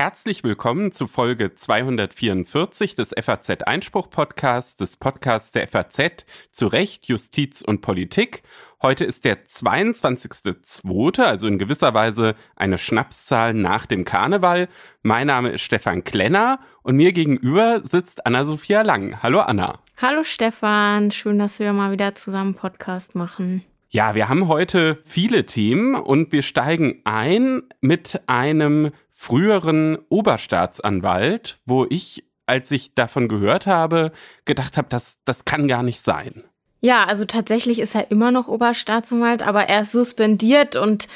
Herzlich willkommen zu Folge 244 des FAZ Einspruch Podcasts, des Podcasts der FAZ zu Recht, Justiz und Politik. Heute ist der 22.02., also in gewisser Weise eine Schnapszahl nach dem Karneval. Mein Name ist Stefan Klenner und mir gegenüber sitzt Anna-Sophia Lang. Hallo Anna. Hallo Stefan, schön, dass wir mal wieder zusammen Podcast machen. Ja, wir haben heute viele Themen und wir steigen ein mit einem früheren Oberstaatsanwalt, wo ich, als ich davon gehört habe, gedacht habe, das, das kann gar nicht sein. Ja, also tatsächlich ist er immer noch Oberstaatsanwalt, aber er ist suspendiert und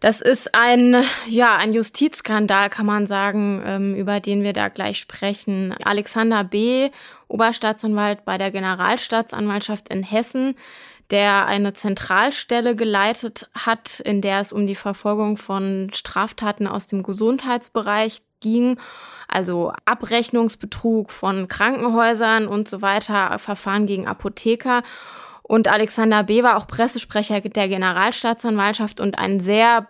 das ist ein, ja, ein Justizskandal, kann man sagen, ähm, über den wir da gleich sprechen. Alexander B., Oberstaatsanwalt bei der Generalstaatsanwaltschaft in Hessen, der eine Zentralstelle geleitet hat, in der es um die Verfolgung von Straftaten aus dem Gesundheitsbereich ging, also Abrechnungsbetrug von Krankenhäusern und so weiter, Verfahren gegen Apotheker. Und Alexander B. war auch Pressesprecher der Generalstaatsanwaltschaft und ein sehr,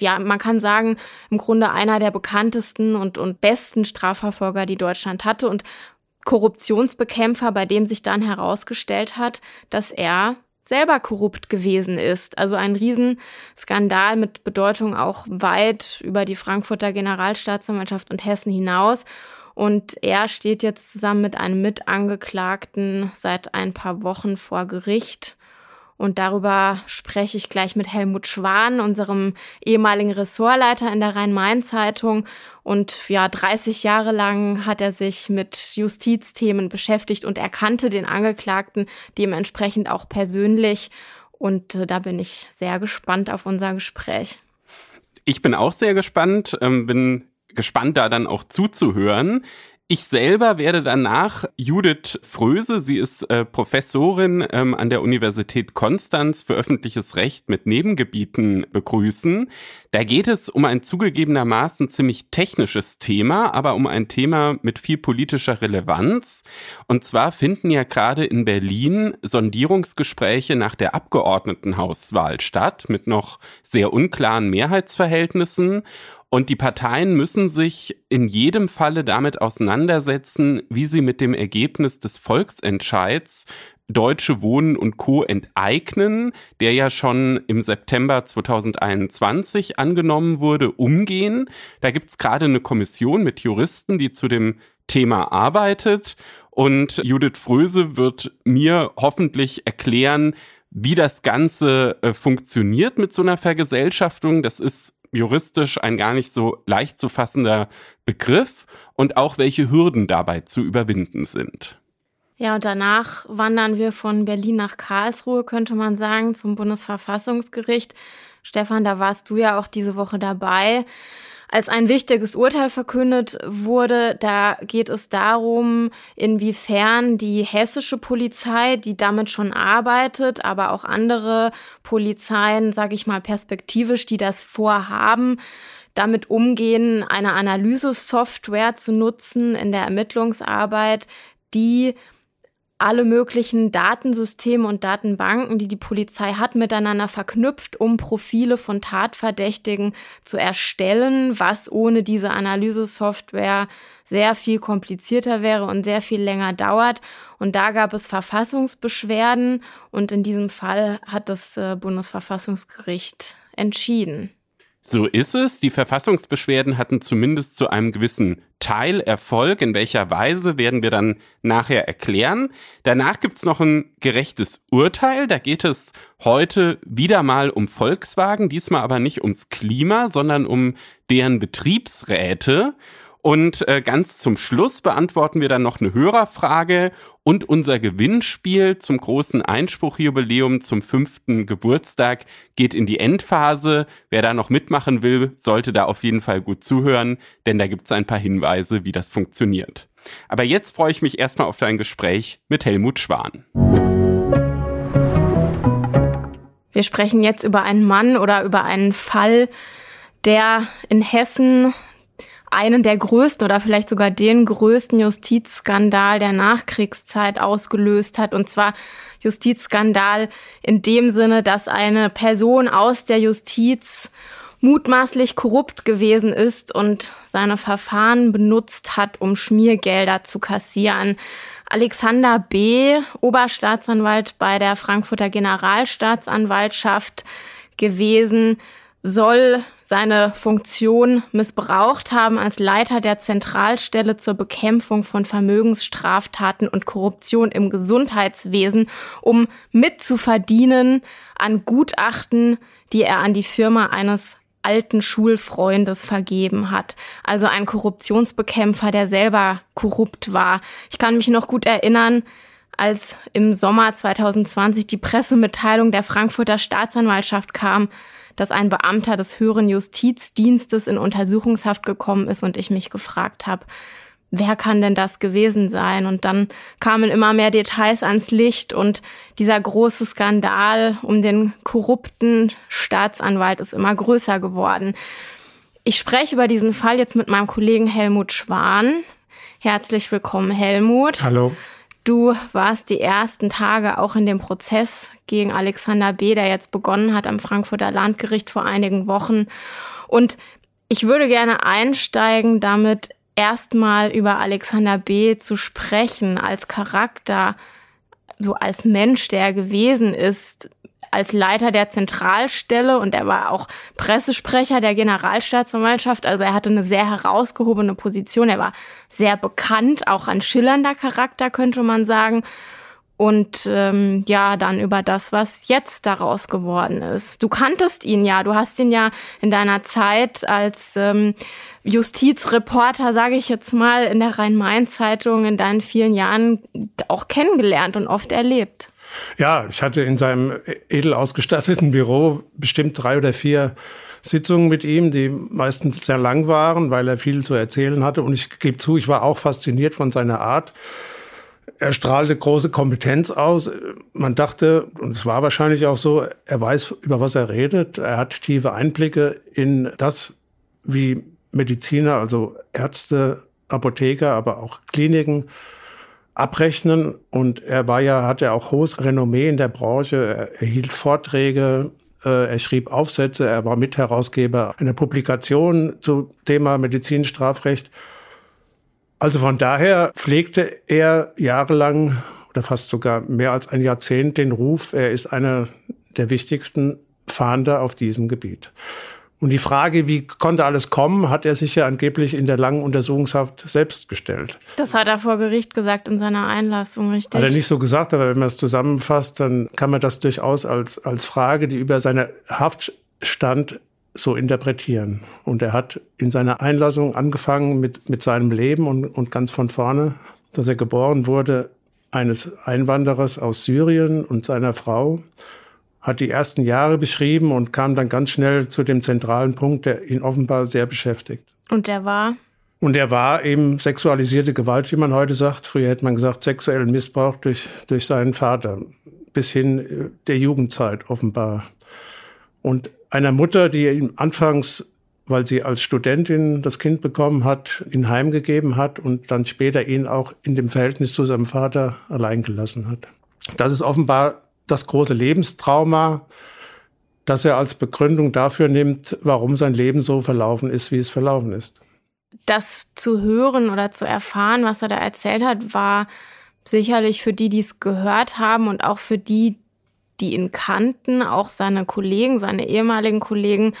ja, man kann sagen, im Grunde einer der bekanntesten und, und besten Strafverfolger, die Deutschland hatte. Und Korruptionsbekämpfer, bei dem sich dann herausgestellt hat, dass er selber korrupt gewesen ist. Also ein Riesenskandal mit Bedeutung auch weit über die Frankfurter Generalstaatsanwaltschaft und Hessen hinaus. Und er steht jetzt zusammen mit einem Mitangeklagten seit ein paar Wochen vor Gericht und darüber spreche ich gleich mit Helmut Schwan, unserem ehemaligen Ressortleiter in der Rhein-Main-Zeitung. Und ja, 30 Jahre lang hat er sich mit Justizthemen beschäftigt und er kannte den Angeklagten dementsprechend auch persönlich. Und äh, da bin ich sehr gespannt auf unser Gespräch. Ich bin auch sehr gespannt, ähm, bin gespannt, da dann auch zuzuhören. Ich selber werde danach Judith Fröse, sie ist äh, Professorin ähm, an der Universität Konstanz für öffentliches Recht mit Nebengebieten begrüßen. Da geht es um ein zugegebenermaßen ziemlich technisches Thema, aber um ein Thema mit viel politischer Relevanz. Und zwar finden ja gerade in Berlin Sondierungsgespräche nach der Abgeordnetenhauswahl statt mit noch sehr unklaren Mehrheitsverhältnissen. Und die Parteien müssen sich in jedem Falle damit auseinandersetzen, wie sie mit dem Ergebnis des Volksentscheids Deutsche Wohnen und Co. enteignen, der ja schon im September 2021 angenommen wurde, umgehen. Da gibt's gerade eine Kommission mit Juristen, die zu dem Thema arbeitet. Und Judith Fröse wird mir hoffentlich erklären, wie das Ganze äh, funktioniert mit so einer Vergesellschaftung. Das ist juristisch ein gar nicht so leicht zu fassender Begriff und auch welche Hürden dabei zu überwinden sind. Ja, und danach wandern wir von Berlin nach Karlsruhe, könnte man sagen, zum Bundesverfassungsgericht. Stefan, da warst du ja auch diese Woche dabei als ein wichtiges Urteil verkündet wurde. Da geht es darum, inwiefern die hessische Polizei, die damit schon arbeitet, aber auch andere Polizeien, sage ich mal perspektivisch, die das vorhaben, damit umgehen, eine Analysesoftware zu nutzen in der Ermittlungsarbeit, die alle möglichen Datensysteme und Datenbanken, die die Polizei hat, miteinander verknüpft, um Profile von Tatverdächtigen zu erstellen, was ohne diese Analysesoftware sehr viel komplizierter wäre und sehr viel länger dauert. Und da gab es Verfassungsbeschwerden und in diesem Fall hat das äh, Bundesverfassungsgericht entschieden. So ist es. Die Verfassungsbeschwerden hatten zumindest zu einem gewissen Teil Erfolg. In welcher Weise werden wir dann nachher erklären. Danach gibt's noch ein gerechtes Urteil. Da geht es heute wieder mal um Volkswagen, diesmal aber nicht ums Klima, sondern um deren Betriebsräte. Und äh, ganz zum Schluss beantworten wir dann noch eine Hörerfrage und unser Gewinnspiel zum großen Einspruchjubiläum zum fünften Geburtstag geht in die Endphase. Wer da noch mitmachen will, sollte da auf jeden Fall gut zuhören, denn da gibt es ein paar Hinweise, wie das funktioniert. Aber jetzt freue ich mich erstmal auf dein Gespräch mit Helmut Schwan. Wir sprechen jetzt über einen Mann oder über einen Fall, der in Hessen einen der größten oder vielleicht sogar den größten Justizskandal der Nachkriegszeit ausgelöst hat. Und zwar Justizskandal in dem Sinne, dass eine Person aus der Justiz mutmaßlich korrupt gewesen ist und seine Verfahren benutzt hat, um Schmiergelder zu kassieren. Alexander B., Oberstaatsanwalt bei der Frankfurter Generalstaatsanwaltschaft gewesen, soll seine Funktion missbraucht haben als Leiter der Zentralstelle zur Bekämpfung von Vermögensstraftaten und Korruption im Gesundheitswesen, um mitzuverdienen an Gutachten, die er an die Firma eines alten Schulfreundes vergeben hat. Also ein Korruptionsbekämpfer, der selber korrupt war. Ich kann mich noch gut erinnern, als im Sommer 2020 die Pressemitteilung der Frankfurter Staatsanwaltschaft kam, dass ein Beamter des höheren Justizdienstes in Untersuchungshaft gekommen ist und ich mich gefragt habe, wer kann denn das gewesen sein? Und dann kamen immer mehr Details ans Licht und dieser große Skandal um den korrupten Staatsanwalt ist immer größer geworden. Ich spreche über diesen Fall jetzt mit meinem Kollegen Helmut Schwan. Herzlich willkommen, Helmut. Hallo. Du warst die ersten Tage auch in dem Prozess gegen Alexander B., der jetzt begonnen hat am Frankfurter Landgericht vor einigen Wochen. Und ich würde gerne einsteigen, damit erstmal über Alexander B. zu sprechen als Charakter, so als Mensch, der er gewesen ist, als Leiter der Zentralstelle und er war auch Pressesprecher der Generalstaatsanwaltschaft. Also er hatte eine sehr herausgehobene Position. Er war sehr bekannt, auch ein schillernder Charakter, könnte man sagen. Und ähm, ja, dann über das, was jetzt daraus geworden ist. Du kanntest ihn ja, du hast ihn ja in deiner Zeit als ähm, Justizreporter, sage ich jetzt mal, in der Rhein-Main-Zeitung in deinen vielen Jahren auch kennengelernt und oft erlebt. Ja, ich hatte in seinem edel ausgestatteten Büro bestimmt drei oder vier Sitzungen mit ihm, die meistens sehr lang waren, weil er viel zu erzählen hatte. Und ich gebe zu, ich war auch fasziniert von seiner Art. Er strahlte große Kompetenz aus. Man dachte, und es war wahrscheinlich auch so, er weiß, über was er redet. Er hat tiefe Einblicke in das, wie Mediziner, also Ärzte, Apotheker, aber auch Kliniken abrechnen. Und er war ja, hatte auch hohes Renommee in der Branche. Er erhielt Vorträge, äh, er schrieb Aufsätze, er war Mitherausgeber einer Publikation zum Thema Medizinstrafrecht. Also von daher pflegte er jahrelang oder fast sogar mehr als ein Jahrzehnt den Ruf, er ist einer der wichtigsten Fahnder auf diesem Gebiet. Und die Frage, wie konnte alles kommen, hat er sich ja angeblich in der langen Untersuchungshaft selbst gestellt. Das hat er vor Gericht gesagt in seiner Einlassung, richtig? Hat er nicht so gesagt, aber wenn man es zusammenfasst, dann kann man das durchaus als, als Frage, die über seine Haft stand, so interpretieren. Und er hat in seiner Einlassung angefangen mit, mit seinem Leben und, und ganz von vorne, dass er geboren wurde eines Einwanderers aus Syrien und seiner Frau hat die ersten Jahre beschrieben und kam dann ganz schnell zu dem zentralen Punkt, der ihn offenbar sehr beschäftigt. Und der war? Und der war eben sexualisierte Gewalt, wie man heute sagt. Früher hätte man gesagt, sexuellen Missbrauch durch, durch seinen Vater. Bis hin äh, der Jugendzeit offenbar. Und einer Mutter, die ihm anfangs, weil sie als Studentin das Kind bekommen hat, ihn heimgegeben hat und dann später ihn auch in dem Verhältnis zu seinem Vater allein gelassen hat. Das ist offenbar das große Lebenstrauma, das er als Begründung dafür nimmt, warum sein Leben so verlaufen ist, wie es verlaufen ist. Das zu hören oder zu erfahren, was er da erzählt hat, war sicherlich für die, die es gehört haben und auch für die, die ihn kannten, auch seine Kollegen, seine ehemaligen Kollegen,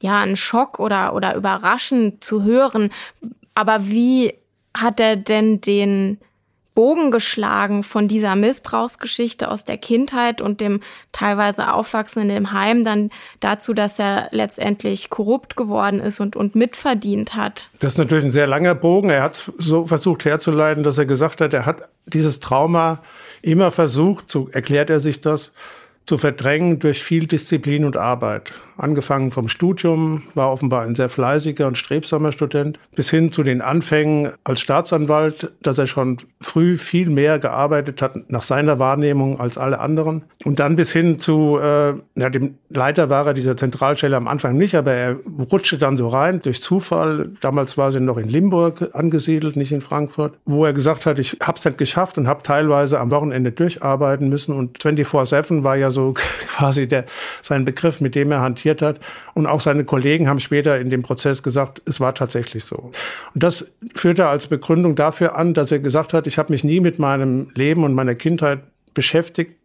ja, ein Schock oder, oder überraschend zu hören. Aber wie hat er denn den Bogen geschlagen von dieser Missbrauchsgeschichte aus der Kindheit und dem teilweise Aufwachsen in dem Heim dann dazu, dass er letztendlich korrupt geworden ist und, und mitverdient hat. Das ist natürlich ein sehr langer Bogen. Er hat so versucht herzuleiten, dass er gesagt hat, er hat dieses Trauma immer versucht, so erklärt er sich das, zu verdrängen durch viel Disziplin und Arbeit. Angefangen vom Studium, war offenbar ein sehr fleißiger und strebsamer Student, bis hin zu den Anfängen als Staatsanwalt, dass er schon früh viel mehr gearbeitet hat nach seiner Wahrnehmung als alle anderen. Und dann bis hin zu, äh, ja, dem Leiter war er dieser Zentralstelle am Anfang nicht, aber er rutschte dann so rein durch Zufall. Damals war sie noch in Limburg angesiedelt, nicht in Frankfurt, wo er gesagt hat, ich habe es nicht geschafft und habe teilweise am Wochenende durcharbeiten müssen. Und 24-7 war ja so quasi der, sein Begriff, mit dem er hantiert hat. Und auch seine Kollegen haben später in dem Prozess gesagt, es war tatsächlich so. Und das führt er als Begründung dafür an, dass er gesagt hat, ich habe mich nie mit meinem Leben und meiner Kindheit beschäftigt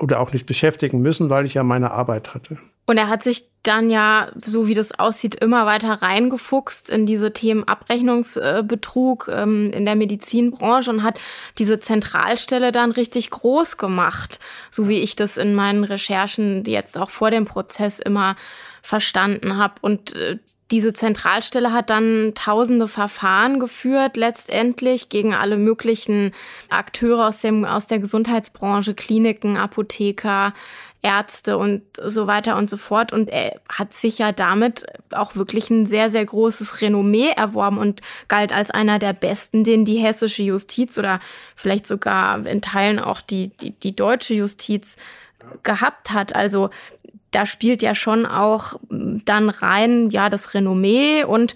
oder auch nicht beschäftigen müssen, weil ich ja meine Arbeit hatte. Und er hat sich dann ja, so wie das aussieht, immer weiter reingefuchst in diese Themen Abrechnungsbetrug ähm, in der Medizinbranche und hat diese Zentralstelle dann richtig groß gemacht, so wie ich das in meinen Recherchen jetzt auch vor dem Prozess immer verstanden habe. Und äh, diese Zentralstelle hat dann tausende Verfahren geführt, letztendlich gegen alle möglichen Akteure aus, dem, aus der Gesundheitsbranche, Kliniken, Apotheker, Ärzte und so weiter und so fort. Und er hat sich ja damit auch wirklich ein sehr, sehr großes Renommee erworben und galt als einer der besten, den die hessische Justiz oder vielleicht sogar in Teilen auch die, die, die deutsche Justiz gehabt hat. Also da spielt ja schon auch dann rein, ja, das Renommee und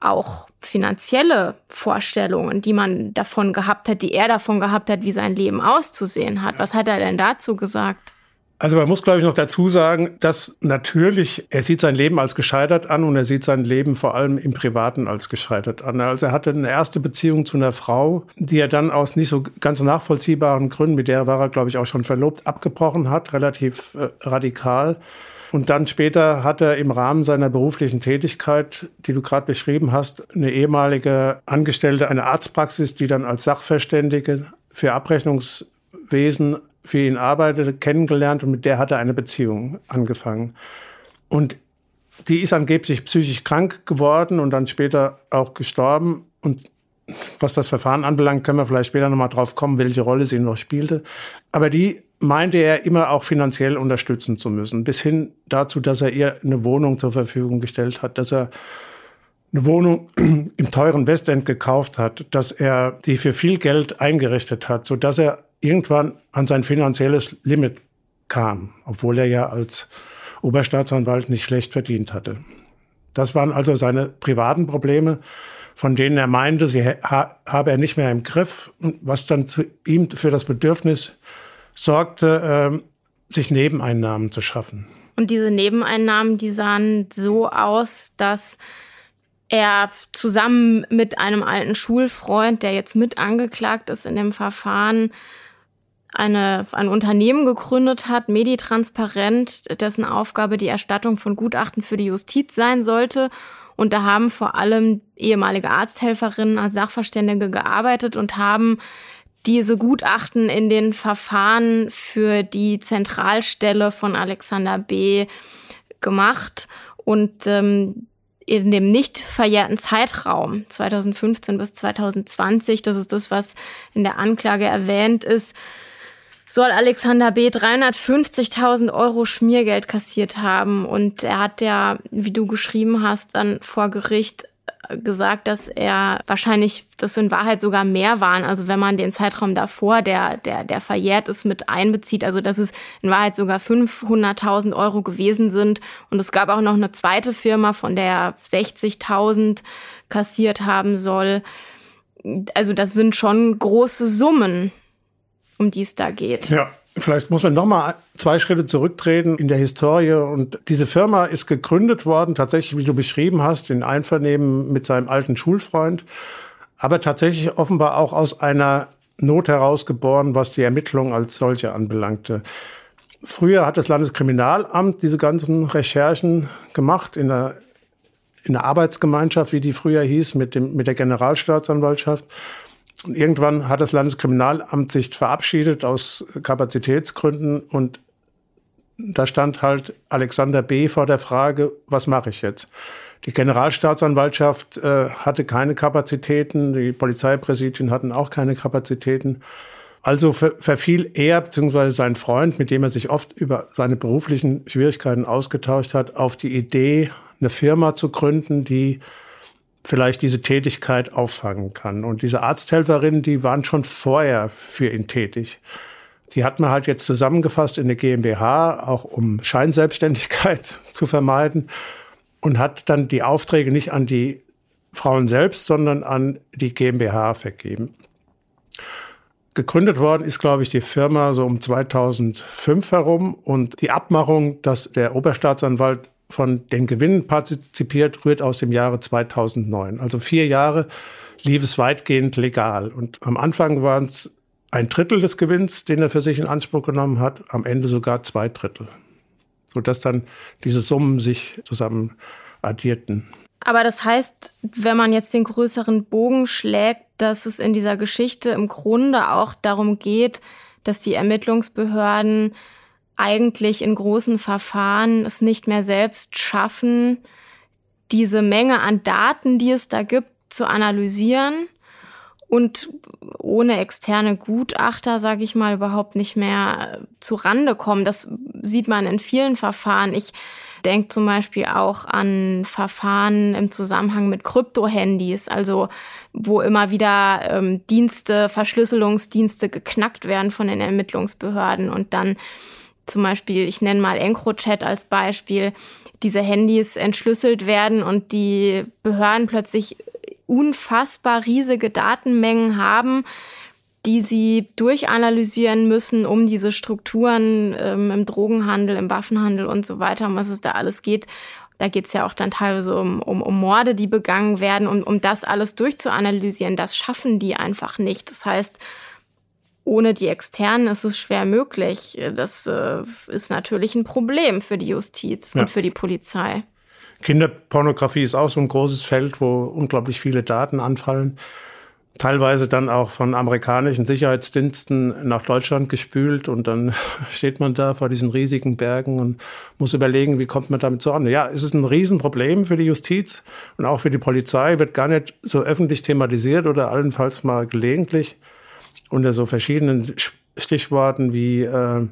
auch finanzielle Vorstellungen, die man davon gehabt hat, die er davon gehabt hat, wie sein Leben auszusehen hat. Was hat er denn dazu gesagt? Also man muss, glaube ich, noch dazu sagen, dass natürlich, er sieht sein Leben als gescheitert an und er sieht sein Leben vor allem im Privaten als gescheitert an. Also er hatte eine erste Beziehung zu einer Frau, die er dann aus nicht so ganz nachvollziehbaren Gründen, mit der war er, glaube ich, auch schon verlobt, abgebrochen hat, relativ äh, radikal. Und dann später hat er im Rahmen seiner beruflichen Tätigkeit, die du gerade beschrieben hast, eine ehemalige Angestellte einer Arztpraxis, die dann als Sachverständige für Abrechnungswesen für ihn arbeitete, kennengelernt und mit der hat er eine Beziehung angefangen. Und die ist angeblich psychisch krank geworden und dann später auch gestorben. Und was das Verfahren anbelangt, können wir vielleicht später nochmal drauf kommen, welche Rolle sie noch spielte. Aber die meinte er immer auch finanziell unterstützen zu müssen, bis hin dazu, dass er ihr eine Wohnung zur Verfügung gestellt hat, dass er eine Wohnung im teuren Westend gekauft hat, dass er sie für viel Geld eingerichtet hat, so dass er irgendwann an sein finanzielles Limit kam, obwohl er ja als Oberstaatsanwalt nicht schlecht verdient hatte. Das waren also seine privaten Probleme, von denen er meinte, sie ha habe er nicht mehr im Griff, was dann zu ihm für das Bedürfnis sorgte, äh, sich Nebeneinnahmen zu schaffen. Und diese Nebeneinnahmen, die sahen so aus, dass er zusammen mit einem alten Schulfreund, der jetzt mit angeklagt ist in dem Verfahren, eine, ein Unternehmen gegründet hat, Meditransparent, dessen Aufgabe die Erstattung von Gutachten für die Justiz sein sollte. Und da haben vor allem ehemalige Arzthelferinnen als Sachverständige gearbeitet und haben diese Gutachten in den Verfahren für die Zentralstelle von Alexander B. gemacht. Und ähm, in dem nicht verjährten Zeitraum 2015 bis 2020, das ist das, was in der Anklage erwähnt ist, soll Alexander B. 350.000 Euro Schmiergeld kassiert haben. Und er hat ja, wie du geschrieben hast, dann vor Gericht äh, gesagt, dass er wahrscheinlich, das in Wahrheit sogar mehr waren. Also wenn man den Zeitraum davor, der, der, der verjährt ist, mit einbezieht, also dass es in Wahrheit sogar 500.000 Euro gewesen sind. Und es gab auch noch eine zweite Firma, von der er 60.000 kassiert haben soll. Also das sind schon große Summen um die es da geht. Ja. Vielleicht muss man noch mal zwei Schritte zurücktreten in der Historie. Und diese Firma ist gegründet worden, tatsächlich, wie du beschrieben hast, in Einvernehmen mit seinem alten Schulfreund, aber tatsächlich offenbar auch aus einer Not herausgeboren, was die Ermittlung als solche anbelangte. Früher hat das Landeskriminalamt diese ganzen Recherchen gemacht in der, in der Arbeitsgemeinschaft, wie die früher hieß, mit, dem, mit der Generalstaatsanwaltschaft. Und irgendwann hat das Landeskriminalamt sich verabschiedet aus Kapazitätsgründen und da stand halt Alexander B. vor der Frage, was mache ich jetzt? Die Generalstaatsanwaltschaft äh, hatte keine Kapazitäten, die Polizeipräsidien hatten auch keine Kapazitäten. Also verfiel er bzw. sein Freund, mit dem er sich oft über seine beruflichen Schwierigkeiten ausgetauscht hat, auf die Idee, eine Firma zu gründen, die vielleicht diese Tätigkeit auffangen kann. Und diese Arzthelferinnen, die waren schon vorher für ihn tätig. Sie hat man halt jetzt zusammengefasst in eine GmbH, auch um Scheinselbstständigkeit zu vermeiden und hat dann die Aufträge nicht an die Frauen selbst, sondern an die GmbH vergeben. Gegründet worden ist, glaube ich, die Firma so um 2005 herum und die Abmachung, dass der Oberstaatsanwalt von den Gewinnen partizipiert, rührt aus dem Jahre 2009. Also vier Jahre lief es weitgehend legal. Und am Anfang waren es ein Drittel des Gewinns, den er für sich in Anspruch genommen hat, am Ende sogar zwei Drittel. Sodass dann diese Summen sich zusammen addierten. Aber das heißt, wenn man jetzt den größeren Bogen schlägt, dass es in dieser Geschichte im Grunde auch darum geht, dass die Ermittlungsbehörden eigentlich in großen Verfahren es nicht mehr selbst schaffen, diese Menge an Daten, die es da gibt, zu analysieren und ohne externe Gutachter, sage ich mal, überhaupt nicht mehr zu Rande kommen. Das sieht man in vielen Verfahren. Ich denke zum Beispiel auch an Verfahren im Zusammenhang mit Krypto-Handys, also wo immer wieder ähm, Dienste, Verschlüsselungsdienste geknackt werden von den Ermittlungsbehörden und dann zum Beispiel, ich nenne mal EncroChat als Beispiel, diese Handys entschlüsselt werden und die Behörden plötzlich unfassbar riesige Datenmengen haben, die sie durchanalysieren müssen, um diese Strukturen ähm, im Drogenhandel, im Waffenhandel und so weiter, um was es da alles geht. Da geht es ja auch dann teilweise um, um, um Morde, die begangen werden. Und um das alles durchzuanalysieren, das schaffen die einfach nicht. Das heißt, ohne die Externen ist es schwer möglich. Das äh, ist natürlich ein Problem für die Justiz ja. und für die Polizei. Kinderpornografie ist auch so ein großes Feld, wo unglaublich viele Daten anfallen. Teilweise dann auch von amerikanischen Sicherheitsdiensten nach Deutschland gespült und dann steht man da vor diesen riesigen Bergen und muss überlegen, wie kommt man damit zusammen. Ja, es ist ein Riesenproblem für die Justiz und auch für die Polizei, wird gar nicht so öffentlich thematisiert oder allenfalls mal gelegentlich unter so verschiedenen Stichworten wie äh,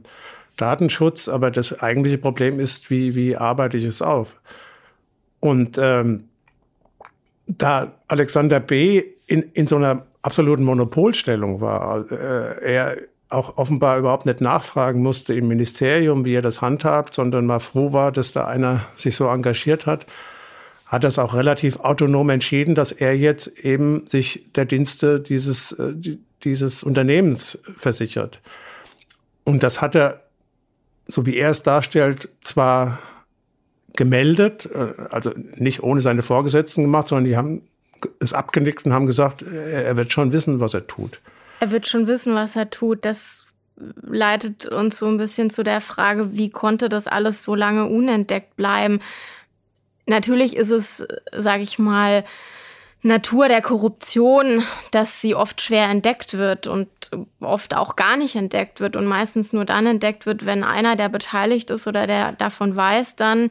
Datenschutz, aber das eigentliche Problem ist, wie, wie arbeite ich es auf? Und ähm, da Alexander B. in, in so einer absoluten Monopolstellung war, äh, er auch offenbar überhaupt nicht nachfragen musste im Ministerium, wie er das handhabt, sondern mal froh war, dass da einer sich so engagiert hat, hat das auch relativ autonom entschieden, dass er jetzt eben sich der Dienste dieses, äh, dieses Unternehmens versichert. Und das hat er, so wie er es darstellt, zwar gemeldet, äh, also nicht ohne seine Vorgesetzten gemacht, sondern die haben es abgenickt und haben gesagt, er wird schon wissen, was er tut. Er wird schon wissen, was er tut. Das leitet uns so ein bisschen zu der Frage, wie konnte das alles so lange unentdeckt bleiben? Natürlich ist es, sage ich mal, Natur der Korruption, dass sie oft schwer entdeckt wird und oft auch gar nicht entdeckt wird und meistens nur dann entdeckt wird, wenn einer, der beteiligt ist oder der davon weiß, dann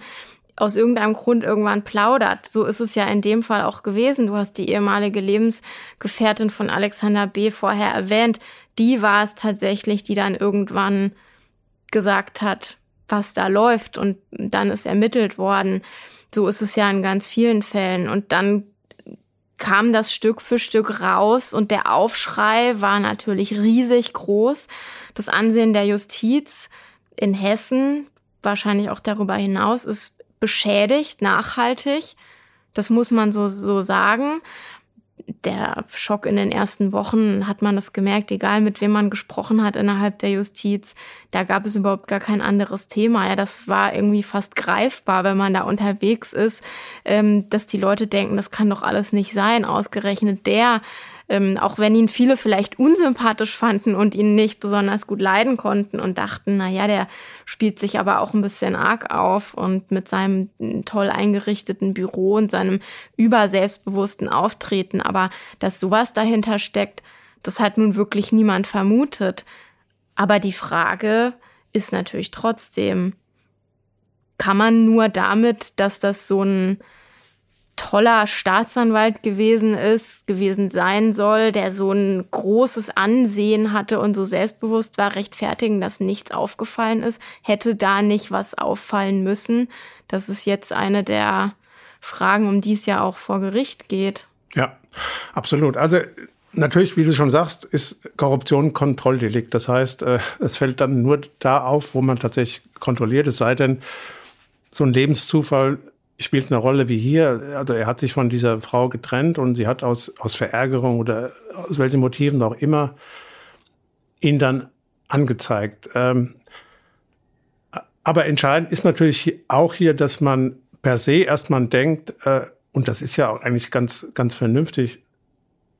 aus irgendeinem Grund irgendwann plaudert. So ist es ja in dem Fall auch gewesen. Du hast die ehemalige Lebensgefährtin von Alexander B. vorher erwähnt. Die war es tatsächlich, die dann irgendwann gesagt hat, was da läuft und dann ist ermittelt worden. So ist es ja in ganz vielen Fällen. Und dann kam das Stück für Stück raus und der Aufschrei war natürlich riesig groß. Das Ansehen der Justiz in Hessen, wahrscheinlich auch darüber hinaus, ist beschädigt, nachhaltig. Das muss man so, so sagen der Schock in den ersten Wochen hat man das gemerkt, egal mit wem man gesprochen hat innerhalb der Justiz, da gab es überhaupt gar kein anderes Thema. Ja, das war irgendwie fast greifbar, wenn man da unterwegs ist, ähm, dass die Leute denken, das kann doch alles nicht sein. Ausgerechnet der ähm, auch wenn ihn viele vielleicht unsympathisch fanden und ihn nicht besonders gut leiden konnten und dachten, na ja, der spielt sich aber auch ein bisschen arg auf und mit seinem toll eingerichteten Büro und seinem überselbstbewussten Auftreten, aber dass sowas dahinter steckt, das hat nun wirklich niemand vermutet. Aber die Frage ist natürlich trotzdem, kann man nur damit, dass das so ein toller Staatsanwalt gewesen ist, gewesen sein soll, der so ein großes Ansehen hatte und so selbstbewusst war, rechtfertigen, dass nichts aufgefallen ist, hätte da nicht was auffallen müssen. Das ist jetzt eine der Fragen, um die es ja auch vor Gericht geht. Ja, absolut. Also natürlich, wie du schon sagst, ist Korruption Kontrolldelikt. Das heißt, äh, es fällt dann nur da auf, wo man tatsächlich kontrolliert, es sei denn, so ein Lebenszufall spielt eine Rolle wie hier. Also er hat sich von dieser Frau getrennt und sie hat aus, aus Verärgerung oder aus welchen Motiven auch immer ihn dann angezeigt. Ähm, aber entscheidend ist natürlich auch hier, dass man per se erstmal denkt, äh, und das ist ja auch eigentlich ganz, ganz vernünftig,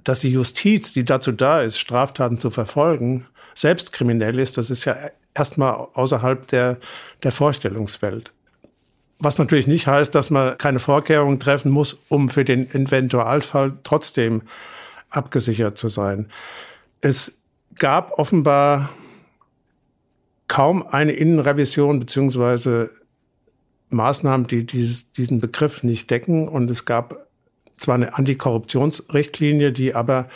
dass die Justiz, die dazu da ist, Straftaten zu verfolgen, selbst kriminell ist, das ist ja erstmal außerhalb der, der Vorstellungswelt. Was natürlich nicht heißt, dass man keine Vorkehrungen treffen muss, um für den Eventualfall trotzdem abgesichert zu sein. Es gab offenbar kaum eine Innenrevision beziehungsweise Maßnahmen, die dieses, diesen Begriff nicht decken. Und es gab zwar eine Antikorruptionsrichtlinie, die aber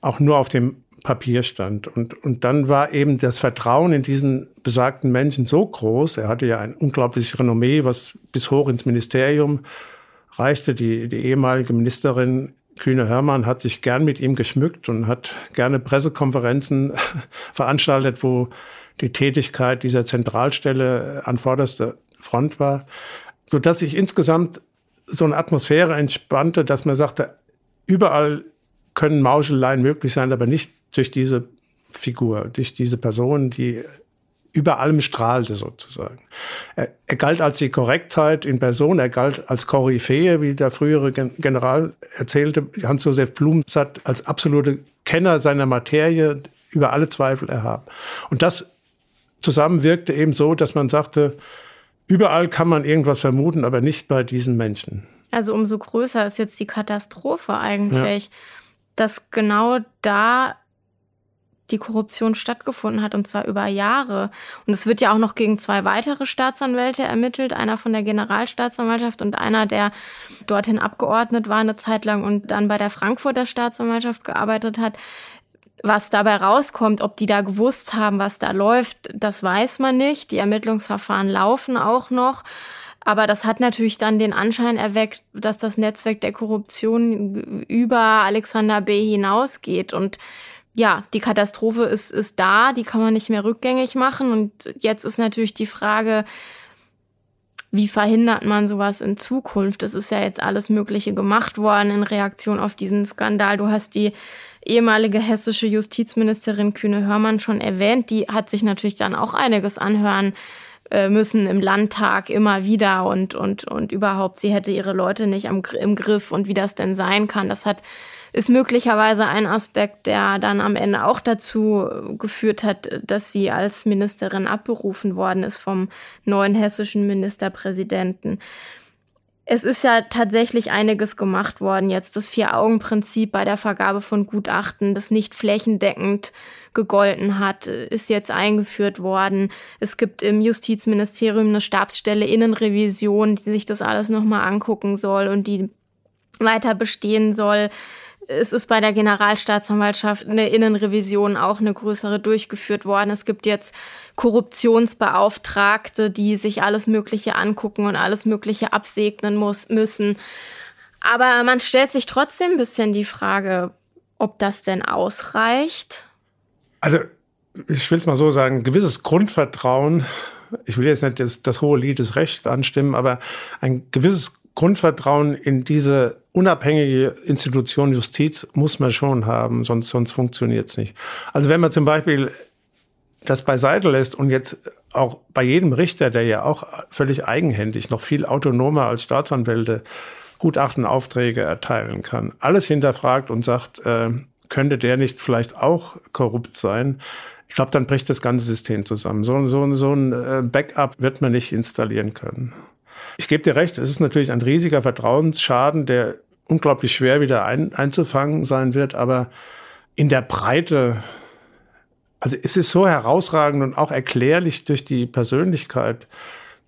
auch nur auf dem Papier stand. Und, und dann war eben das Vertrauen in diesen besagten Menschen so groß. Er hatte ja ein unglaubliches Renommee, was bis hoch ins Ministerium reichte. Die, die ehemalige Ministerin Kühne Hörmann hat sich gern mit ihm geschmückt und hat gerne Pressekonferenzen veranstaltet, wo die Tätigkeit dieser Zentralstelle an vorderster Front war, so dass sich insgesamt so eine Atmosphäre entspannte, dass man sagte, überall können Mauscheleien möglich sein, aber nicht durch diese Figur, durch diese Person, die über allem strahlte sozusagen. Er, er, galt als die Korrektheit in Person, er galt als Koryphäe, wie der frühere General erzählte, Hans-Josef Blumsatt als absolute Kenner seiner Materie über alle Zweifel erhaben. Und das zusammen wirkte eben so, dass man sagte, überall kann man irgendwas vermuten, aber nicht bei diesen Menschen. Also umso größer ist jetzt die Katastrophe eigentlich, ja. dass genau da die Korruption stattgefunden hat und zwar über Jahre. Und es wird ja auch noch gegen zwei weitere Staatsanwälte ermittelt, einer von der Generalstaatsanwaltschaft und einer, der dorthin abgeordnet war eine Zeit lang und dann bei der Frankfurter Staatsanwaltschaft gearbeitet hat. Was dabei rauskommt, ob die da gewusst haben, was da läuft, das weiß man nicht. Die Ermittlungsverfahren laufen auch noch. Aber das hat natürlich dann den Anschein erweckt, dass das Netzwerk der Korruption über Alexander B. hinausgeht. Und ja, die Katastrophe ist, ist da, die kann man nicht mehr rückgängig machen. Und jetzt ist natürlich die Frage, wie verhindert man sowas in Zukunft? Es ist ja jetzt alles Mögliche gemacht worden in Reaktion auf diesen Skandal. Du hast die ehemalige hessische Justizministerin Kühne Hörmann schon erwähnt. Die hat sich natürlich dann auch einiges anhören äh, müssen im Landtag immer wieder und, und, und überhaupt, sie hätte ihre Leute nicht am, im Griff und wie das denn sein kann. Das hat, ist möglicherweise ein Aspekt, der dann am Ende auch dazu geführt hat, dass sie als Ministerin abberufen worden ist vom neuen hessischen Ministerpräsidenten es ist ja tatsächlich einiges gemacht worden jetzt. Das Vier-Augen-Prinzip bei der Vergabe von Gutachten, das nicht flächendeckend gegolten hat, ist jetzt eingeführt worden. Es gibt im Justizministerium eine Stabsstelle Innenrevision, die sich das alles nochmal angucken soll und die weiter bestehen soll es ist bei der Generalstaatsanwaltschaft eine Innenrevision auch eine größere durchgeführt worden. Es gibt jetzt Korruptionsbeauftragte, die sich alles Mögliche angucken und alles Mögliche absegnen muss, müssen. Aber man stellt sich trotzdem ein bisschen die Frage, ob das denn ausreicht. Also, ich will es mal so sagen, ein gewisses Grundvertrauen, ich will jetzt nicht das, das hohe Lied des Rechts anstimmen, aber ein gewisses Grundvertrauen in diese unabhängige Institution Justiz muss man schon haben, sonst, sonst funktioniert es nicht. Also wenn man zum Beispiel das beiseite lässt und jetzt auch bei jedem Richter, der ja auch völlig eigenhändig, noch viel autonomer als Staatsanwälte Gutachtenaufträge erteilen kann, alles hinterfragt und sagt, äh, könnte der nicht vielleicht auch korrupt sein? Ich glaube, dann bricht das ganze System zusammen. So, so, so ein äh, Backup wird man nicht installieren können. Ich gebe dir recht, es ist natürlich ein riesiger Vertrauensschaden, der unglaublich schwer wieder ein, einzufangen sein wird, aber in der Breite, also es ist so herausragend und auch erklärlich durch die Persönlichkeit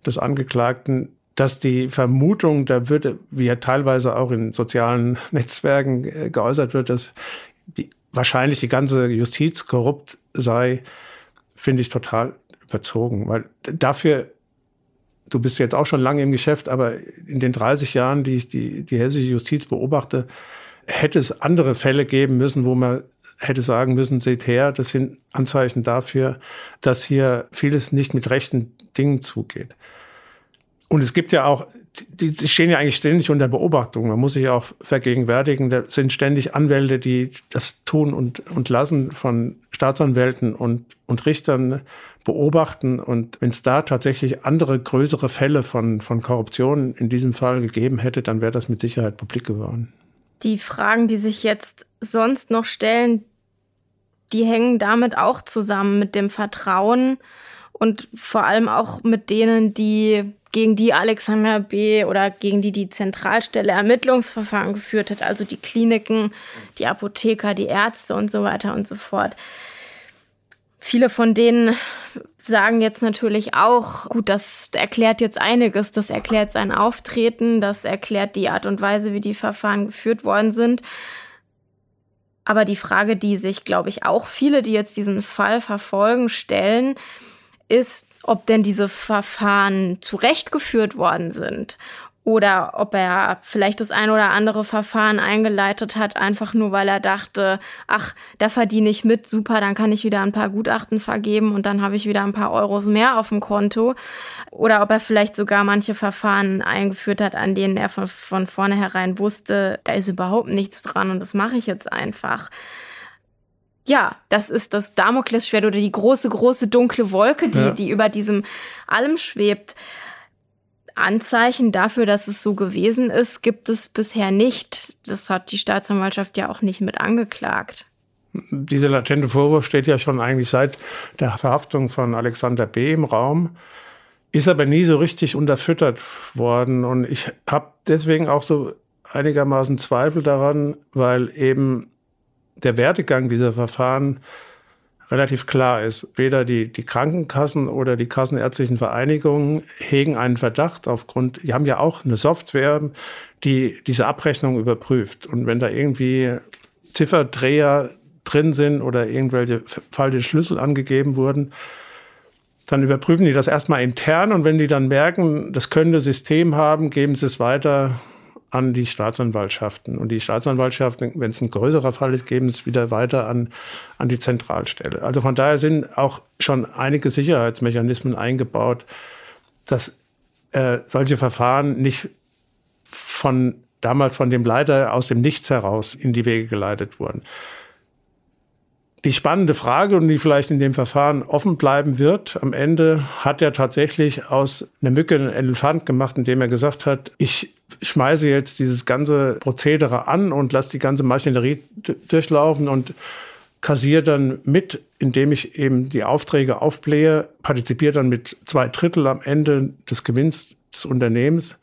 des Angeklagten, dass die Vermutung, da würde, wie ja teilweise auch in sozialen Netzwerken äh, geäußert wird, dass die, wahrscheinlich die ganze Justiz korrupt sei, finde ich total überzogen, weil dafür, du bist jetzt auch schon lange im Geschäft, aber in den 30 Jahren, die ich die, die hessische Justiz beobachte, hätte es andere Fälle geben müssen, wo man hätte sagen müssen, seht her, das sind Anzeichen dafür, dass hier vieles nicht mit rechten Dingen zugeht. Und es gibt ja auch, die, stehen ja eigentlich ständig unter Beobachtung. Man muss sich auch vergegenwärtigen, da sind ständig Anwälte, die das tun und, und lassen von Staatsanwälten und, und Richtern beobachten. Und wenn es da tatsächlich andere größere Fälle von, von Korruption in diesem Fall gegeben hätte, dann wäre das mit Sicherheit publik geworden. Die Fragen, die sich jetzt sonst noch stellen, die hängen damit auch zusammen mit dem Vertrauen und vor allem auch mit denen, die gegen die Alexander B. oder gegen die die Zentralstelle Ermittlungsverfahren geführt hat, also die Kliniken, die Apotheker, die Ärzte und so weiter und so fort. Viele von denen sagen jetzt natürlich auch, gut, das erklärt jetzt einiges, das erklärt sein Auftreten, das erklärt die Art und Weise, wie die Verfahren geführt worden sind. Aber die Frage, die sich, glaube ich, auch viele, die jetzt diesen Fall verfolgen, stellen, ist, ob denn diese Verfahren zurechtgeführt worden sind oder ob er vielleicht das ein oder andere Verfahren eingeleitet hat, einfach nur weil er dachte, ach, da verdiene ich mit, super, dann kann ich wieder ein paar Gutachten vergeben und dann habe ich wieder ein paar Euros mehr auf dem Konto. Oder ob er vielleicht sogar manche Verfahren eingeführt hat, an denen er von, von vornherein wusste, da ist überhaupt nichts dran und das mache ich jetzt einfach ja, das ist das Damoklesschwert oder die große, große dunkle Wolke, die, ja. die über diesem allem schwebt. Anzeichen dafür, dass es so gewesen ist, gibt es bisher nicht. Das hat die Staatsanwaltschaft ja auch nicht mit angeklagt. Dieser latente Vorwurf steht ja schon eigentlich seit der Verhaftung von Alexander B. im Raum, ist aber nie so richtig unterfüttert worden. Und ich habe deswegen auch so einigermaßen Zweifel daran, weil eben der Werdegang dieser Verfahren relativ klar ist. Weder die, die Krankenkassen oder die kassenärztlichen Vereinigungen hegen einen Verdacht aufgrund, die haben ja auch eine Software, die diese Abrechnung überprüft. Und wenn da irgendwie Zifferdreher drin sind oder irgendwelche falsche Schlüssel angegeben wurden, dann überprüfen die das erstmal intern und wenn die dann merken, das könnte System haben, geben sie es weiter an die Staatsanwaltschaften. Und die Staatsanwaltschaften, wenn es ein größerer Fall ist, geben es wieder weiter an, an die Zentralstelle. Also von daher sind auch schon einige Sicherheitsmechanismen eingebaut, dass äh, solche Verfahren nicht von damals von dem Leiter aus dem Nichts heraus in die Wege geleitet wurden. Die spannende Frage und die vielleicht in dem Verfahren offen bleiben wird, am Ende hat er tatsächlich aus einer Mücke einen Elefant gemacht, indem er gesagt hat, ich schmeiße jetzt dieses ganze Prozedere an und lasse die ganze Maschinerie durchlaufen und kassiere dann mit, indem ich eben die Aufträge aufblähe, partizipiere dann mit zwei Drittel am Ende des Gewinns des Unternehmens.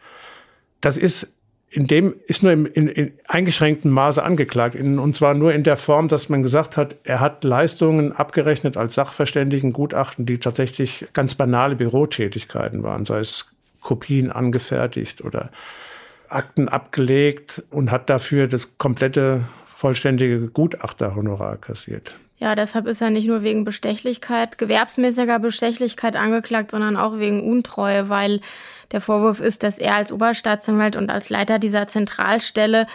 Das ist in dem ist nur im, in, in eingeschränktem Maße angeklagt. In, und zwar nur in der Form, dass man gesagt hat, er hat Leistungen abgerechnet als Sachverständigengutachten, die tatsächlich ganz banale Bürotätigkeiten waren, sei es Kopien angefertigt oder Akten abgelegt und hat dafür das komplette vollständige Gutachterhonorar kassiert. Ja, deshalb ist er nicht nur wegen Bestechlichkeit, gewerbsmäßiger Bestechlichkeit angeklagt, sondern auch wegen Untreue, weil der Vorwurf ist, dass er als Oberstaatsanwalt und als Leiter dieser Zentralstelle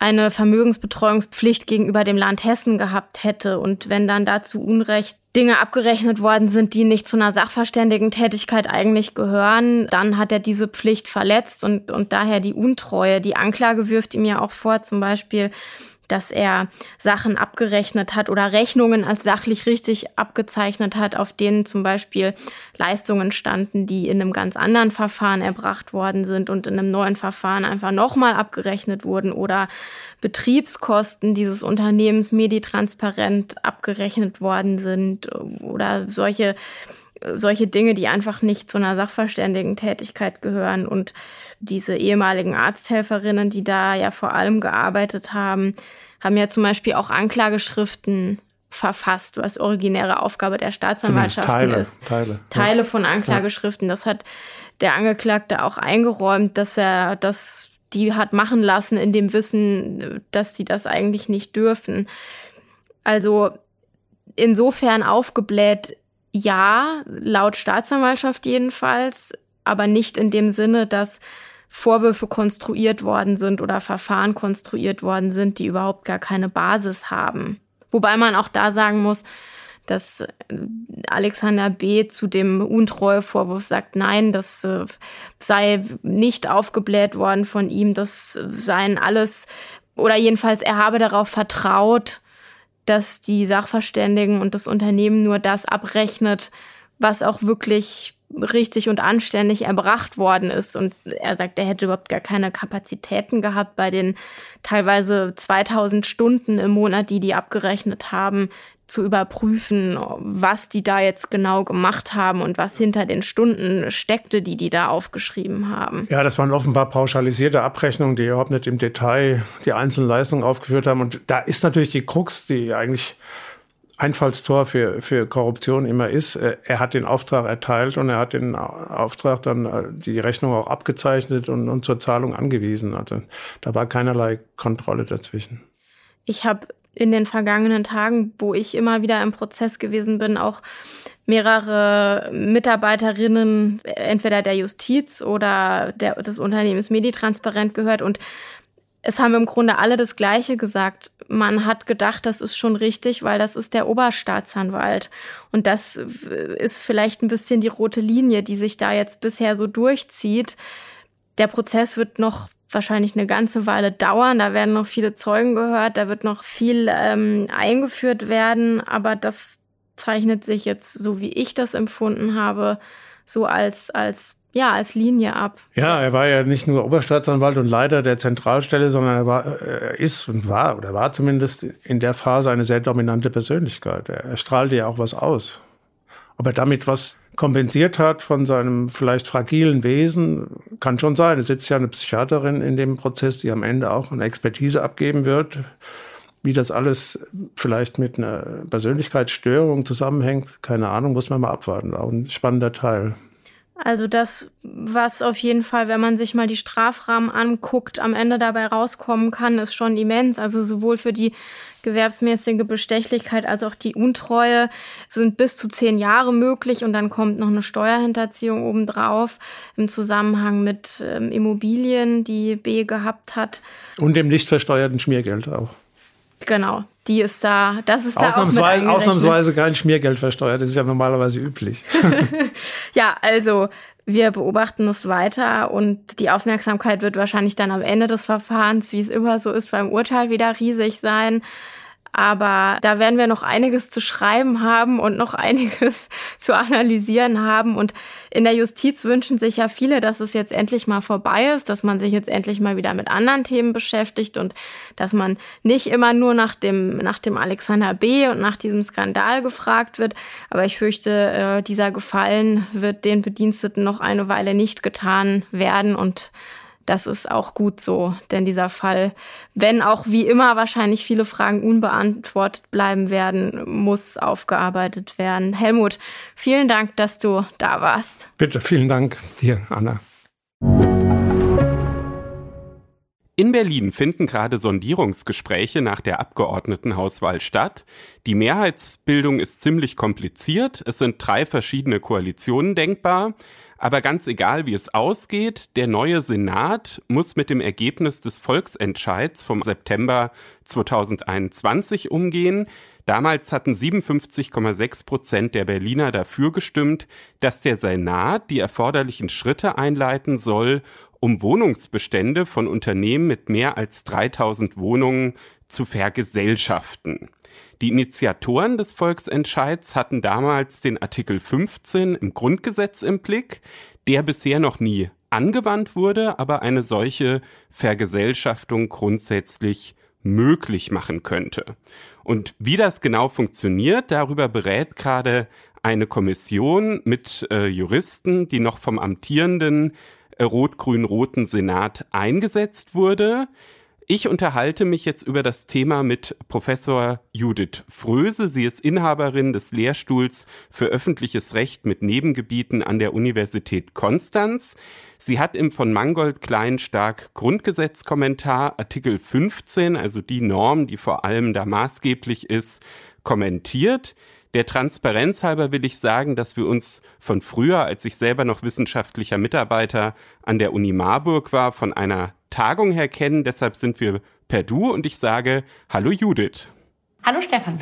eine Vermögensbetreuungspflicht gegenüber dem Land Hessen gehabt hätte. Und wenn dann dazu Unrecht Dinge abgerechnet worden sind, die nicht zu einer Sachverständigen-Tätigkeit eigentlich gehören, dann hat er diese Pflicht verletzt und, und daher die Untreue. Die Anklage wirft ihm ja auch vor, zum Beispiel, dass er Sachen abgerechnet hat oder Rechnungen als sachlich richtig abgezeichnet hat, auf denen zum Beispiel Leistungen standen, die in einem ganz anderen Verfahren erbracht worden sind und in einem neuen Verfahren einfach nochmal abgerechnet wurden oder Betriebskosten dieses Unternehmens meditransparent abgerechnet worden sind oder solche solche Dinge, die einfach nicht zu einer Sachverständigen-Tätigkeit gehören. Und diese ehemaligen Arzthelferinnen, die da ja vor allem gearbeitet haben, haben ja zum Beispiel auch Anklageschriften verfasst, was originäre Aufgabe der Staatsanwaltschaft Teile, ist. Teile, Teile von Anklageschriften. Das hat der Angeklagte auch eingeräumt, dass er das die hat machen lassen in dem Wissen, dass sie das eigentlich nicht dürfen. Also insofern aufgebläht, ja, laut Staatsanwaltschaft jedenfalls, aber nicht in dem Sinne, dass Vorwürfe konstruiert worden sind oder Verfahren konstruiert worden sind, die überhaupt gar keine Basis haben. Wobei man auch da sagen muss, dass äh, Alexander B. zu dem Untreuevorwurf sagt, nein, das äh, sei nicht aufgebläht worden von ihm, das seien alles, oder jedenfalls er habe darauf vertraut, dass die Sachverständigen und das Unternehmen nur das abrechnet, was auch wirklich richtig und anständig erbracht worden ist. Und er sagt, er hätte überhaupt gar keine Kapazitäten gehabt bei den teilweise 2000 Stunden im Monat, die die abgerechnet haben, zu überprüfen, was die da jetzt genau gemacht haben und was hinter den Stunden steckte, die die da aufgeschrieben haben. Ja, das waren offenbar pauschalisierte Abrechnungen, die überhaupt nicht im Detail die einzelnen Leistungen aufgeführt haben. Und da ist natürlich die Krux, die eigentlich Einfallstor für, für Korruption immer ist, äh, er hat den Auftrag erteilt und er hat den Auftrag dann äh, die Rechnung auch abgezeichnet und, und zur Zahlung angewiesen. Also da war keinerlei Kontrolle dazwischen. Ich habe in den vergangenen Tagen, wo ich immer wieder im Prozess gewesen bin, auch mehrere Mitarbeiterinnen entweder der Justiz oder der, des Unternehmens Meditransparent gehört und es haben im Grunde alle das Gleiche gesagt. Man hat gedacht, das ist schon richtig, weil das ist der Oberstaatsanwalt. Und das ist vielleicht ein bisschen die rote Linie, die sich da jetzt bisher so durchzieht. Der Prozess wird noch wahrscheinlich eine ganze Weile dauern. Da werden noch viele Zeugen gehört, da wird noch viel ähm, eingeführt werden. Aber das zeichnet sich jetzt, so wie ich das empfunden habe, so als, als ja, als Linie ab. Ja, er war ja nicht nur Oberstaatsanwalt und Leiter der Zentralstelle, sondern er war, er ist und war oder war zumindest in der Phase eine sehr dominante Persönlichkeit. Er, er strahlte ja auch was aus. Ob er damit was kompensiert hat von seinem vielleicht fragilen Wesen, kann schon sein. Es sitzt ja eine Psychiaterin in dem Prozess, die am Ende auch eine Expertise abgeben wird. Wie das alles vielleicht mit einer Persönlichkeitsstörung zusammenhängt, keine Ahnung, muss man mal abwarten. Auch ein spannender Teil. Also das, was auf jeden Fall, wenn man sich mal die Strafrahmen anguckt, am Ende dabei rauskommen kann, ist schon immens. Also sowohl für die gewerbsmäßige Bestechlichkeit als auch die Untreue sind bis zu zehn Jahre möglich und dann kommt noch eine Steuerhinterziehung obendrauf im Zusammenhang mit ähm, Immobilien, die B gehabt hat. Und dem nicht versteuerten Schmiergeld auch. Genau, die ist da, das ist da ausnahmsweise, ausnahmsweise kein Schmiergeld versteuert, das ist ja normalerweise üblich. ja, also wir beobachten es weiter und die Aufmerksamkeit wird wahrscheinlich dann am Ende des Verfahrens, wie es immer so ist, beim Urteil wieder riesig sein. Aber da werden wir noch einiges zu schreiben haben und noch einiges zu analysieren haben. Und in der Justiz wünschen sich ja viele, dass es jetzt endlich mal vorbei ist, dass man sich jetzt endlich mal wieder mit anderen Themen beschäftigt und dass man nicht immer nur nach dem, nach dem Alexander B. und nach diesem Skandal gefragt wird. Aber ich fürchte, äh, dieser Gefallen wird den Bediensteten noch eine Weile nicht getan werden und das ist auch gut so, denn dieser Fall, wenn auch wie immer wahrscheinlich viele Fragen unbeantwortet bleiben werden, muss aufgearbeitet werden. Helmut, vielen Dank, dass du da warst. Bitte, vielen Dank dir, Anna. In Berlin finden gerade Sondierungsgespräche nach der Abgeordnetenhauswahl statt. Die Mehrheitsbildung ist ziemlich kompliziert. Es sind drei verschiedene Koalitionen denkbar. Aber ganz egal, wie es ausgeht, der neue Senat muss mit dem Ergebnis des Volksentscheids vom September 2021 umgehen. Damals hatten 57,6 Prozent der Berliner dafür gestimmt, dass der Senat die erforderlichen Schritte einleiten soll, um Wohnungsbestände von Unternehmen mit mehr als 3000 Wohnungen zu vergesellschaften. Die Initiatoren des Volksentscheids hatten damals den Artikel 15 im Grundgesetz im Blick, der bisher noch nie angewandt wurde, aber eine solche Vergesellschaftung grundsätzlich möglich machen könnte. Und wie das genau funktioniert, darüber berät gerade eine Kommission mit äh, Juristen, die noch vom amtierenden äh, rot-grün-roten Senat eingesetzt wurde. Ich unterhalte mich jetzt über das Thema mit Professor Judith Fröse. Sie ist Inhaberin des Lehrstuhls für öffentliches Recht mit Nebengebieten an der Universität Konstanz. Sie hat im von Mangold Kleinstark Grundgesetzkommentar Artikel 15, also die Norm, die vor allem da maßgeblich ist, kommentiert. Der Transparenz halber will ich sagen, dass wir uns von früher, als ich selber noch wissenschaftlicher Mitarbeiter an der Uni Marburg war, von einer Tagung her kennen. Deshalb sind wir per Du und ich sage Hallo Judith. Hallo Stefan.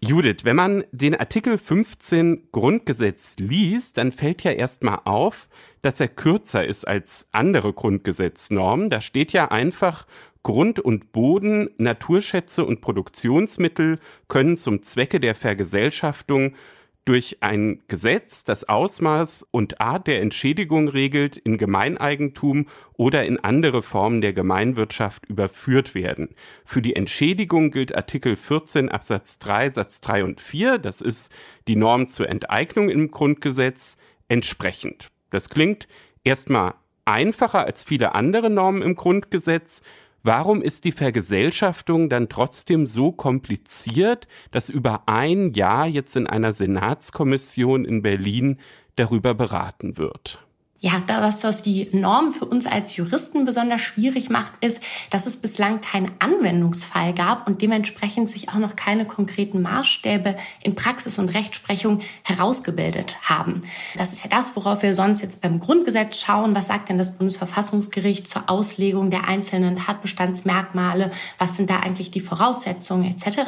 Judith, wenn man den Artikel 15 Grundgesetz liest, dann fällt ja erstmal auf, dass er kürzer ist als andere Grundgesetznormen. Da steht ja einfach, Grund und Boden, Naturschätze und Produktionsmittel können zum Zwecke der Vergesellschaftung durch ein Gesetz das Ausmaß und Art der Entschädigung regelt, in Gemeineigentum oder in andere Formen der Gemeinwirtschaft überführt werden. Für die Entschädigung gilt Artikel 14 Absatz 3 Satz 3 und 4, das ist die Norm zur Enteignung im Grundgesetz, entsprechend. Das klingt erstmal einfacher als viele andere Normen im Grundgesetz, Warum ist die Vergesellschaftung dann trotzdem so kompliziert, dass über ein Jahr jetzt in einer Senatskommission in Berlin darüber beraten wird? Ja, da was das die Norm für uns als Juristen besonders schwierig macht, ist, dass es bislang keinen Anwendungsfall gab und dementsprechend sich auch noch keine konkreten Maßstäbe in Praxis und Rechtsprechung herausgebildet haben. Das ist ja das, worauf wir sonst jetzt beim Grundgesetz schauen. Was sagt denn das Bundesverfassungsgericht zur Auslegung der einzelnen Tatbestandsmerkmale? Was sind da eigentlich die Voraussetzungen etc.?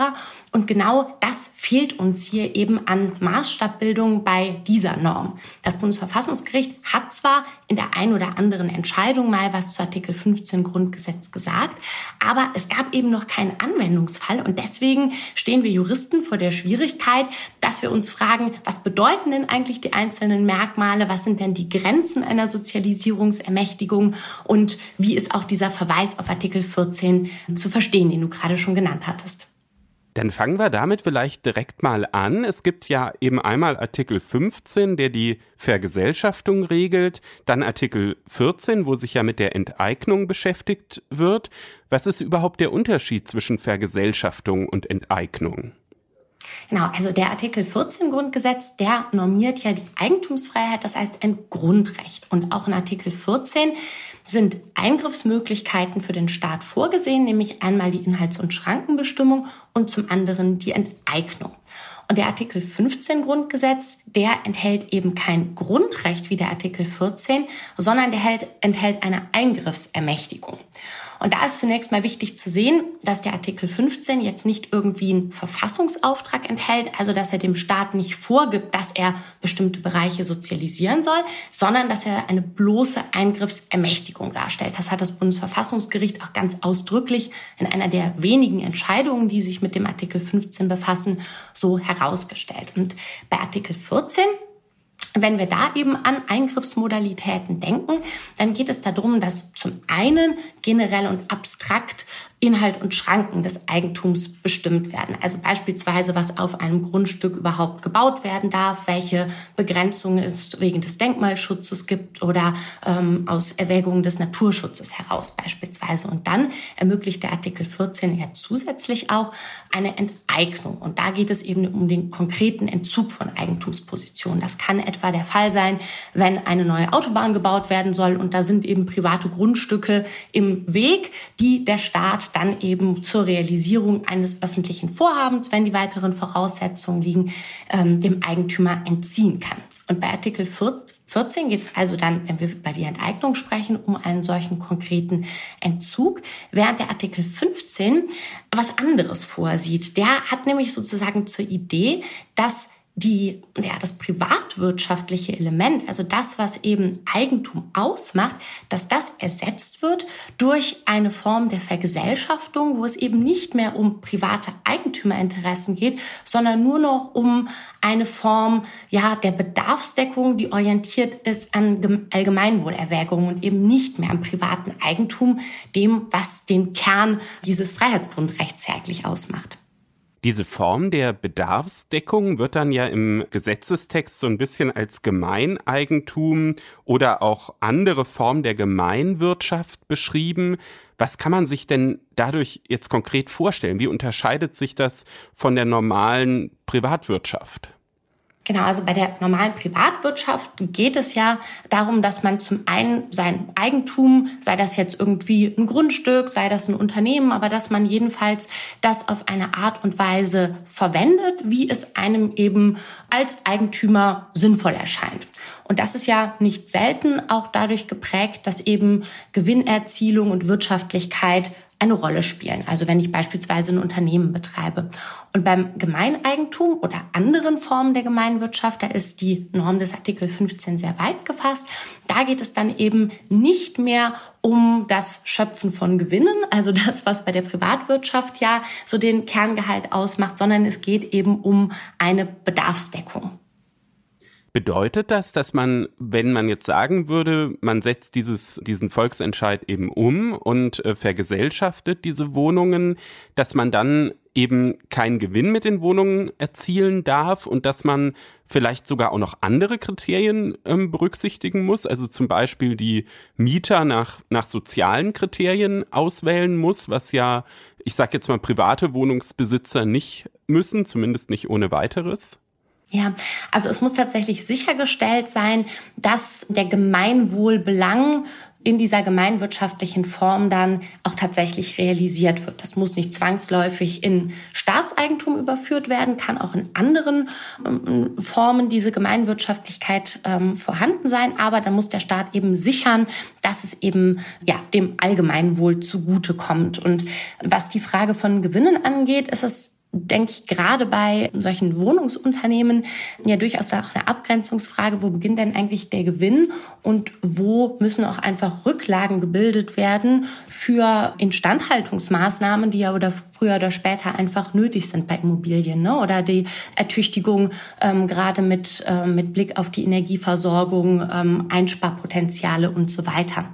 Und genau das fehlt uns hier eben an Maßstabbildung bei dieser Norm. Das Bundesverfassungsgericht hat zwar zwar in der ein oder anderen Entscheidung mal was zu Artikel 15 Grundgesetz gesagt, aber es gab eben noch keinen Anwendungsfall. Und deswegen stehen wir Juristen vor der Schwierigkeit, dass wir uns fragen, was bedeuten denn eigentlich die einzelnen Merkmale, was sind denn die Grenzen einer Sozialisierungsermächtigung? Und wie ist auch dieser Verweis auf Artikel 14 zu verstehen, den du gerade schon genannt hattest. Dann fangen wir damit vielleicht direkt mal an. Es gibt ja eben einmal Artikel 15, der die Vergesellschaftung regelt, dann Artikel 14, wo sich ja mit der Enteignung beschäftigt wird. Was ist überhaupt der Unterschied zwischen Vergesellschaftung und Enteignung? Genau, also der Artikel 14 Grundgesetz, der normiert ja die Eigentumsfreiheit, das heißt ein Grundrecht. Und auch in Artikel 14 sind Eingriffsmöglichkeiten für den Staat vorgesehen, nämlich einmal die Inhalts- und Schrankenbestimmung und zum anderen die Enteignung. Und der Artikel 15 Grundgesetz, der enthält eben kein Grundrecht wie der Artikel 14, sondern der enthält, eine Eingriffsermächtigung. Und da ist zunächst mal wichtig zu sehen, dass der Artikel 15 jetzt nicht irgendwie einen Verfassungsauftrag enthält, also dass er dem Staat nicht vorgibt, dass er bestimmte Bereiche sozialisieren soll, sondern dass er eine bloße Eingriffsermächtigung darstellt. Das hat das Bundesverfassungsgericht auch ganz ausdrücklich in einer der wenigen Entscheidungen, die sich mit dem Artikel 15 befassen, so herausgestellt. Und bei Artikel 14 wenn wir da eben an Eingriffsmodalitäten denken, dann geht es darum, dass zum einen generell und abstrakt Inhalt und Schranken des Eigentums bestimmt werden. Also beispielsweise, was auf einem Grundstück überhaupt gebaut werden darf, welche Begrenzungen es wegen des Denkmalschutzes gibt oder ähm, aus Erwägungen des Naturschutzes heraus beispielsweise. Und dann ermöglicht der Artikel 14 ja zusätzlich auch eine Enteignung. Und da geht es eben um den konkreten Entzug von Eigentumspositionen. Das kann etwa der Fall sein, wenn eine neue Autobahn gebaut werden soll und da sind eben private Grundstücke im Weg, die der Staat dann eben zur Realisierung eines öffentlichen Vorhabens, wenn die weiteren Voraussetzungen liegen, ähm, dem Eigentümer entziehen kann. Und bei Artikel 14 geht es also dann, wenn wir über die Enteignung sprechen, um einen solchen konkreten Entzug, während der Artikel 15 was anderes vorsieht. Der hat nämlich sozusagen zur Idee, dass die, ja, das privatwirtschaftliche Element, also das, was eben Eigentum ausmacht, dass das ersetzt wird durch eine Form der Vergesellschaftung, wo es eben nicht mehr um private Eigentümerinteressen geht, sondern nur noch um eine Form, ja, der Bedarfsdeckung, die orientiert ist an Allgemeinwohlerwägungen und eben nicht mehr am privaten Eigentum, dem, was den Kern dieses Freiheitsgrundrechts eigentlich ausmacht. Diese Form der Bedarfsdeckung wird dann ja im Gesetzestext so ein bisschen als Gemeineigentum oder auch andere Form der Gemeinwirtschaft beschrieben. Was kann man sich denn dadurch jetzt konkret vorstellen? Wie unterscheidet sich das von der normalen Privatwirtschaft? Genau, also bei der normalen Privatwirtschaft geht es ja darum, dass man zum einen sein Eigentum, sei das jetzt irgendwie ein Grundstück, sei das ein Unternehmen, aber dass man jedenfalls das auf eine Art und Weise verwendet, wie es einem eben als Eigentümer sinnvoll erscheint. Und das ist ja nicht selten auch dadurch geprägt, dass eben Gewinnerzielung und Wirtschaftlichkeit eine Rolle spielen. Also wenn ich beispielsweise ein Unternehmen betreibe. Und beim Gemeineigentum oder anderen Formen der Gemeinwirtschaft, da ist die Norm des Artikel 15 sehr weit gefasst. Da geht es dann eben nicht mehr um das Schöpfen von Gewinnen, also das, was bei der Privatwirtschaft ja so den Kerngehalt ausmacht, sondern es geht eben um eine Bedarfsdeckung. Bedeutet das, dass man, wenn man jetzt sagen würde, man setzt dieses, diesen Volksentscheid eben um und äh, vergesellschaftet diese Wohnungen, dass man dann eben keinen Gewinn mit den Wohnungen erzielen darf und dass man vielleicht sogar auch noch andere Kriterien ähm, berücksichtigen muss, also zum Beispiel die Mieter nach, nach sozialen Kriterien auswählen muss, was ja, ich sage jetzt mal, private Wohnungsbesitzer nicht müssen, zumindest nicht ohne weiteres? Ja, also es muss tatsächlich sichergestellt sein, dass der Gemeinwohlbelang in dieser gemeinwirtschaftlichen Form dann auch tatsächlich realisiert wird. Das muss nicht zwangsläufig in Staatseigentum überführt werden, kann auch in anderen ähm, Formen diese Gemeinwirtschaftlichkeit ähm, vorhanden sein, aber dann muss der Staat eben sichern, dass es eben ja dem Allgemeinwohl zugutekommt. Und was die Frage von Gewinnen angeht, ist es denke ich, gerade bei solchen Wohnungsunternehmen ja durchaus auch eine Abgrenzungsfrage, wo beginnt denn eigentlich der Gewinn und wo müssen auch einfach Rücklagen gebildet werden für Instandhaltungsmaßnahmen, die ja oder früher oder später einfach nötig sind bei Immobilien ne? oder die Ertüchtigung ähm, gerade mit, äh, mit Blick auf die Energieversorgung, ähm, Einsparpotenziale und so weiter.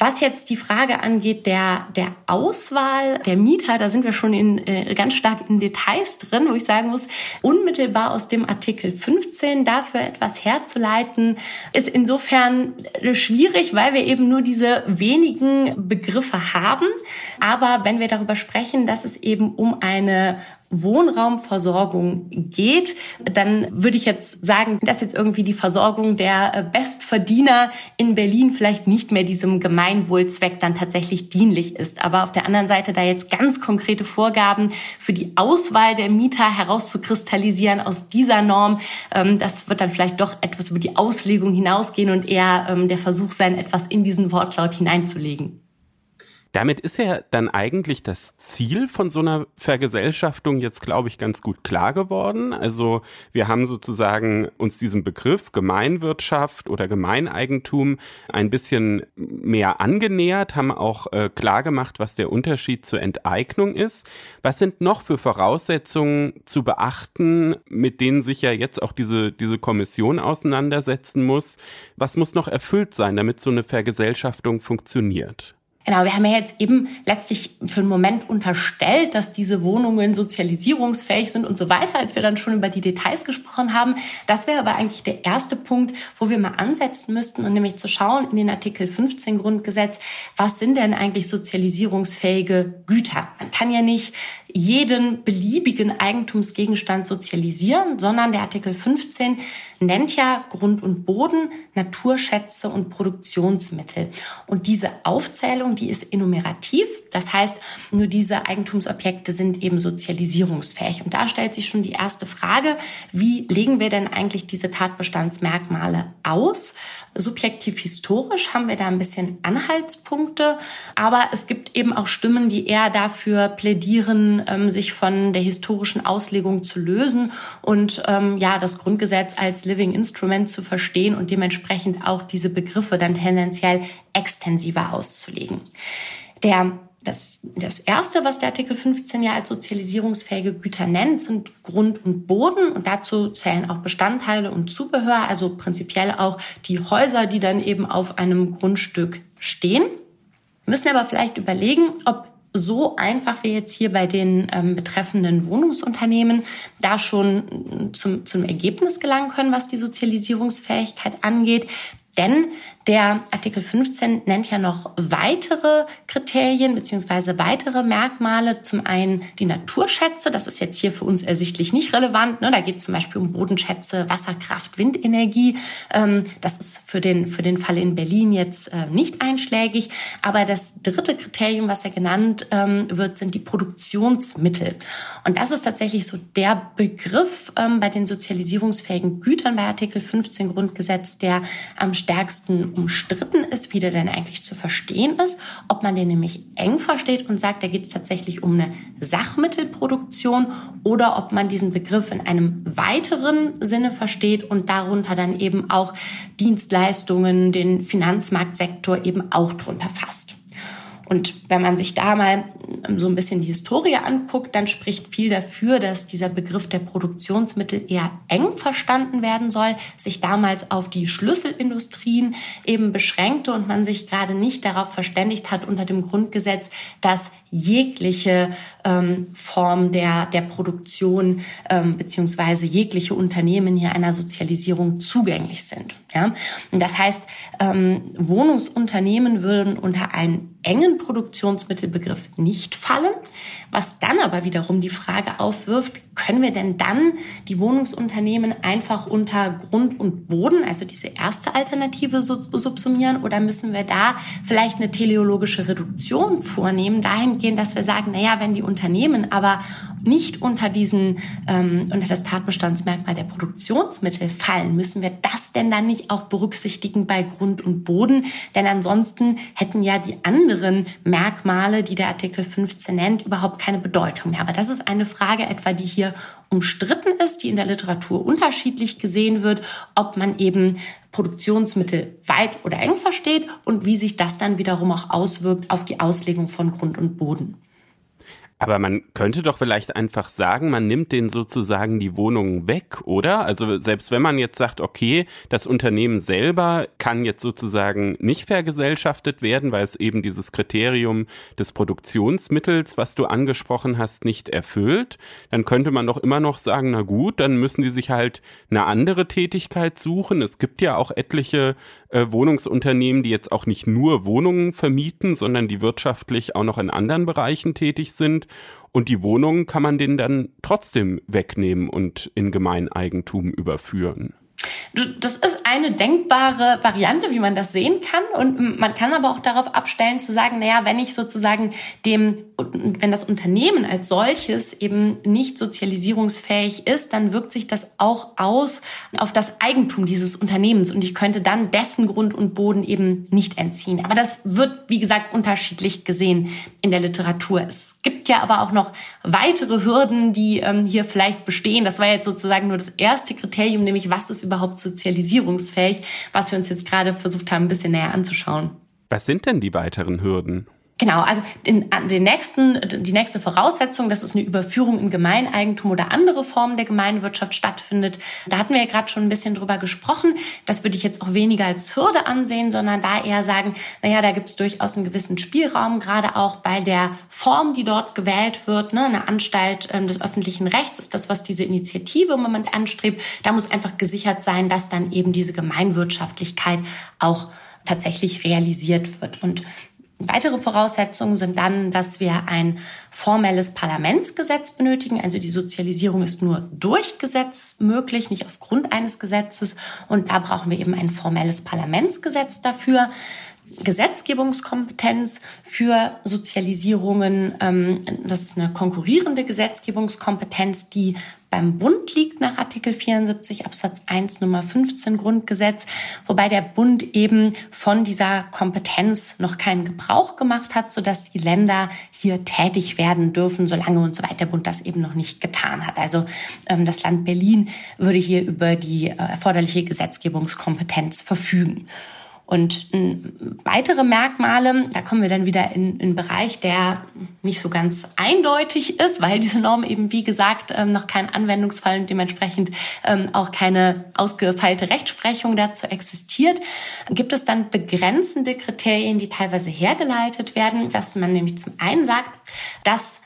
Was jetzt die Frage angeht der, der Auswahl der Mieter, da sind wir schon in, äh, ganz stark in Details drin, wo ich sagen muss, unmittelbar aus dem Artikel 15 dafür etwas herzuleiten, ist insofern äh, schwierig, weil wir eben nur diese wenigen Begriffe haben. Aber wenn wir darüber sprechen, dass es eben um eine Wohnraumversorgung geht, dann würde ich jetzt sagen, dass jetzt irgendwie die Versorgung der äh, Bestverdiener in Berlin vielleicht nicht mehr diesem Gemeinwohlzweck dann tatsächlich dienlich ist. Aber auf der anderen Seite da jetzt ganz konkrete Vorgaben für die Auswahl der Mieter herauszukristallisieren aus dieser Norm, ähm, das wird dann vielleicht doch etwas über die Auslegung hinausgehen und eher ähm, der Versuch sein, etwas in diesen Wortlaut hineinzulegen. Damit ist ja dann eigentlich das Ziel von so einer Vergesellschaftung jetzt, glaube ich, ganz gut klar geworden. Also wir haben sozusagen uns diesen Begriff Gemeinwirtschaft oder Gemeineigentum ein bisschen mehr angenähert, haben auch äh, klar gemacht, was der Unterschied zur Enteignung ist. Was sind noch für Voraussetzungen zu beachten, mit denen sich ja jetzt auch diese, diese Kommission auseinandersetzen muss? Was muss noch erfüllt sein, damit so eine Vergesellschaftung funktioniert? Genau, wir haben ja jetzt eben letztlich für einen Moment unterstellt, dass diese Wohnungen sozialisierungsfähig sind und so weiter, als wir dann schon über die Details gesprochen haben. Das wäre aber eigentlich der erste Punkt, wo wir mal ansetzen müssten und nämlich zu schauen in den Artikel 15 Grundgesetz, was sind denn eigentlich sozialisierungsfähige Güter? Man kann ja nicht jeden beliebigen Eigentumsgegenstand sozialisieren, sondern der Artikel 15 nennt ja Grund und Boden, Naturschätze und Produktionsmittel. Und diese Aufzählung, die ist enumerativ. Das heißt, nur diese Eigentumsobjekte sind eben sozialisierungsfähig. Und da stellt sich schon die erste Frage, wie legen wir denn eigentlich diese Tatbestandsmerkmale aus? Subjektiv historisch haben wir da ein bisschen Anhaltspunkte, aber es gibt eben auch Stimmen, die eher dafür plädieren, ähm, sich von der historischen Auslegung zu lösen und ähm, ja, das Grundgesetz als Living Instrument zu verstehen und dementsprechend auch diese Begriffe dann tendenziell extensiver auszulegen. Der das, das erste, was der Artikel 15 ja als sozialisierungsfähige Güter nennt, sind Grund und Boden. Und dazu zählen auch Bestandteile und Zubehör, also prinzipiell auch die Häuser, die dann eben auf einem Grundstück stehen. Wir müssen aber vielleicht überlegen, ob so einfach wie jetzt hier bei den ähm, betreffenden Wohnungsunternehmen da schon zum, zum Ergebnis gelangen können, was die Sozialisierungsfähigkeit angeht. Denn der Artikel 15 nennt ja noch weitere Kriterien beziehungsweise weitere Merkmale. Zum einen die Naturschätze, das ist jetzt hier für uns ersichtlich nicht relevant. Ne? Da geht es zum Beispiel um Bodenschätze, Wasserkraft, Windenergie. Ähm, das ist für den, für den Fall in Berlin jetzt äh, nicht einschlägig. Aber das dritte Kriterium, was ja genannt ähm, wird, sind die Produktionsmittel. Und das ist tatsächlich so der Begriff ähm, bei den sozialisierungsfähigen Gütern bei Artikel 15 Grundgesetz, der am stärksten umstritten ist, wie der denn eigentlich zu verstehen ist, ob man den nämlich eng versteht und sagt, da geht es tatsächlich um eine Sachmittelproduktion oder ob man diesen Begriff in einem weiteren Sinne versteht und darunter dann eben auch Dienstleistungen, den Finanzmarktsektor eben auch drunter fasst. Und wenn man sich da mal so ein bisschen die Historie anguckt, dann spricht viel dafür, dass dieser Begriff der Produktionsmittel eher eng verstanden werden soll, sich damals auf die Schlüsselindustrien eben beschränkte und man sich gerade nicht darauf verständigt hat unter dem Grundgesetz, dass jegliche ähm, Form der, der Produktion ähm, beziehungsweise jegliche Unternehmen hier einer Sozialisierung zugänglich sind. Ja? Und das heißt, ähm, Wohnungsunternehmen würden unter einen engen Produktionsmittelbegriff nicht fallen, was dann aber wiederum die Frage aufwirft, können wir denn dann die Wohnungsunternehmen einfach unter Grund und Boden, also diese erste Alternative subsumieren oder müssen wir da vielleicht eine teleologische Reduktion vornehmen, dahingehend, dass wir sagen, naja, wenn die Unternehmen aber nicht unter diesen, ähm, unter das Tatbestandsmerkmal der Produktionsmittel fallen, müssen wir das denn dann nicht auch berücksichtigen bei Grund und Boden? Denn ansonsten hätten ja die anderen Merkmale, die der Artikel 15 nennt, überhaupt keine Bedeutung mehr. Aber das ist eine Frage etwa, die hier umstritten ist, die in der Literatur unterschiedlich gesehen wird, ob man eben Produktionsmittel weit oder eng versteht und wie sich das dann wiederum auch auswirkt auf die Auslegung von Grund und Boden. Aber man könnte doch vielleicht einfach sagen, man nimmt den sozusagen die Wohnungen weg, oder? Also selbst wenn man jetzt sagt, okay, das Unternehmen selber kann jetzt sozusagen nicht vergesellschaftet werden, weil es eben dieses Kriterium des Produktionsmittels, was du angesprochen hast, nicht erfüllt, dann könnte man doch immer noch sagen, na gut, dann müssen die sich halt eine andere Tätigkeit suchen. Es gibt ja auch etliche äh, Wohnungsunternehmen, die jetzt auch nicht nur Wohnungen vermieten, sondern die wirtschaftlich auch noch in anderen Bereichen tätig sind. Und die Wohnungen kann man denen dann trotzdem wegnehmen und in Gemeineigentum überführen. Das ist eine denkbare Variante, wie man das sehen kann. Und man kann aber auch darauf abstellen zu sagen, naja, wenn ich sozusagen dem, wenn das Unternehmen als solches eben nicht sozialisierungsfähig ist, dann wirkt sich das auch aus auf das Eigentum dieses Unternehmens. Und ich könnte dann dessen Grund und Boden eben nicht entziehen. Aber das wird, wie gesagt, unterschiedlich gesehen in der Literatur. Es gibt ja aber auch noch weitere Hürden, die ähm, hier vielleicht bestehen. Das war jetzt sozusagen nur das erste Kriterium, nämlich was ist überhaupt sozialisierungsfähig, was wir uns jetzt gerade versucht haben, ein bisschen näher anzuschauen. Was sind denn die weiteren Hürden? Genau, also den, den nächsten, die nächste Voraussetzung, dass es eine Überführung in Gemeineigentum oder andere Formen der Gemeinwirtschaft stattfindet. Da hatten wir ja gerade schon ein bisschen drüber gesprochen. Das würde ich jetzt auch weniger als Hürde ansehen, sondern da eher sagen, naja, da gibt es durchaus einen gewissen Spielraum, gerade auch bei der Form, die dort gewählt wird. Ne? Eine Anstalt ähm, des öffentlichen Rechts ist das, was diese Initiative im Moment anstrebt. Da muss einfach gesichert sein, dass dann eben diese Gemeinwirtschaftlichkeit auch tatsächlich realisiert wird. Und Weitere Voraussetzungen sind dann, dass wir ein formelles Parlamentsgesetz benötigen. Also die Sozialisierung ist nur durch Gesetz möglich, nicht aufgrund eines Gesetzes. Und da brauchen wir eben ein formelles Parlamentsgesetz dafür. Gesetzgebungskompetenz für Sozialisierungen. Ähm, das ist eine konkurrierende Gesetzgebungskompetenz, die beim Bund liegt nach Artikel 74 Absatz 1 Nummer 15 Grundgesetz, wobei der Bund eben von dieser Kompetenz noch keinen Gebrauch gemacht hat, sodass die Länder hier tätig werden dürfen, solange und so weiter der Bund das eben noch nicht getan hat. Also ähm, das Land Berlin würde hier über die äh, erforderliche Gesetzgebungskompetenz verfügen. Und weitere Merkmale, da kommen wir dann wieder in einen Bereich, der nicht so ganz eindeutig ist, weil diese Norm eben, wie gesagt, ähm, noch kein Anwendungsfall und dementsprechend ähm, auch keine ausgefeilte Rechtsprechung dazu existiert. Gibt es dann begrenzende Kriterien, die teilweise hergeleitet werden, dass man nämlich zum einen sagt, dass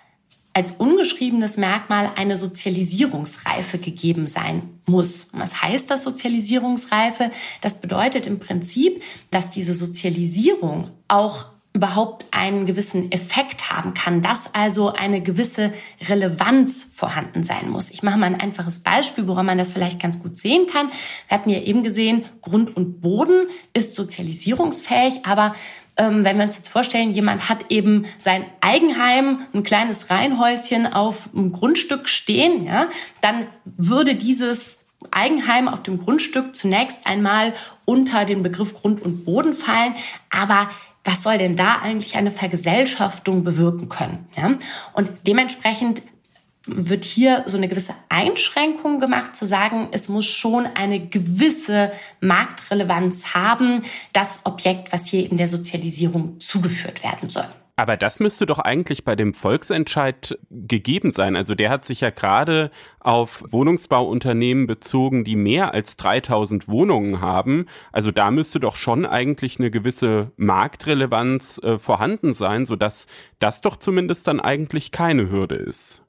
als ungeschriebenes Merkmal eine Sozialisierungsreife gegeben sein muss. Was heißt das Sozialisierungsreife? Das bedeutet im Prinzip, dass diese Sozialisierung auch überhaupt einen gewissen Effekt haben kann, dass also eine gewisse Relevanz vorhanden sein muss. Ich mache mal ein einfaches Beispiel, woran man das vielleicht ganz gut sehen kann. Wir hatten ja eben gesehen, Grund und Boden ist sozialisierungsfähig, aber ähm, wenn wir uns jetzt vorstellen, jemand hat eben sein Eigenheim, ein kleines Reihenhäuschen auf einem Grundstück stehen, ja, dann würde dieses Eigenheim auf dem Grundstück zunächst einmal unter den Begriff Grund und Boden fallen, aber was soll denn da eigentlich eine Vergesellschaftung bewirken können? Ja? Und dementsprechend wird hier so eine gewisse Einschränkung gemacht, zu sagen, es muss schon eine gewisse Marktrelevanz haben, das Objekt, was hier in der Sozialisierung zugeführt werden soll. Aber das müsste doch eigentlich bei dem Volksentscheid gegeben sein. Also der hat sich ja gerade auf Wohnungsbauunternehmen bezogen, die mehr als 3000 Wohnungen haben. Also da müsste doch schon eigentlich eine gewisse Marktrelevanz äh, vorhanden sein, sodass das doch zumindest dann eigentlich keine Hürde ist.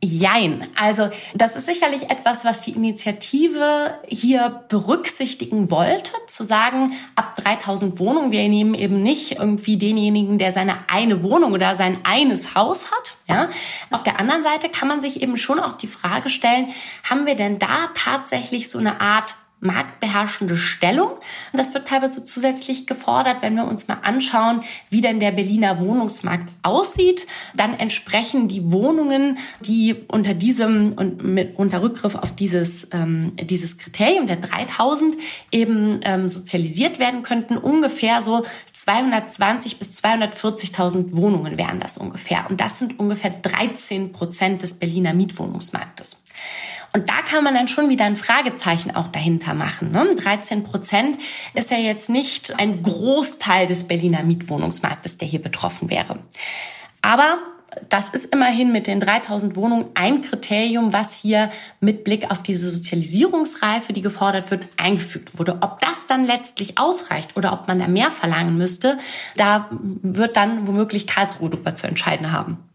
Jein. Also das ist sicherlich etwas, was die Initiative hier berücksichtigen wollte, zu sagen, ab 3000 Wohnungen, wir nehmen eben nicht irgendwie denjenigen, der seine eine Wohnung oder sein eines Haus hat. Ja. Auf der anderen Seite kann man sich eben schon auch die Frage stellen, haben wir denn da tatsächlich so eine Art marktbeherrschende Stellung. Und das wird teilweise zusätzlich gefordert, wenn wir uns mal anschauen, wie denn der Berliner Wohnungsmarkt aussieht. Dann entsprechen die Wohnungen, die unter diesem und mit unter Rückgriff auf dieses ähm, dieses Kriterium der 3000 eben ähm, sozialisiert werden könnten, ungefähr so 220 bis 240.000 Wohnungen wären das ungefähr. Und das sind ungefähr 13 Prozent des Berliner Mietwohnungsmarktes. Und da kann man dann schon wieder ein Fragezeichen auch dahinter machen. Ne? 13 Prozent ist ja jetzt nicht ein Großteil des Berliner Mietwohnungsmarktes, der hier betroffen wäre. Aber das ist immerhin mit den 3000 Wohnungen ein Kriterium, was hier mit Blick auf diese Sozialisierungsreife, die gefordert wird, eingefügt wurde. Ob das dann letztlich ausreicht oder ob man da mehr verlangen müsste, da wird dann womöglich Karlsruhe darüber zu entscheiden haben.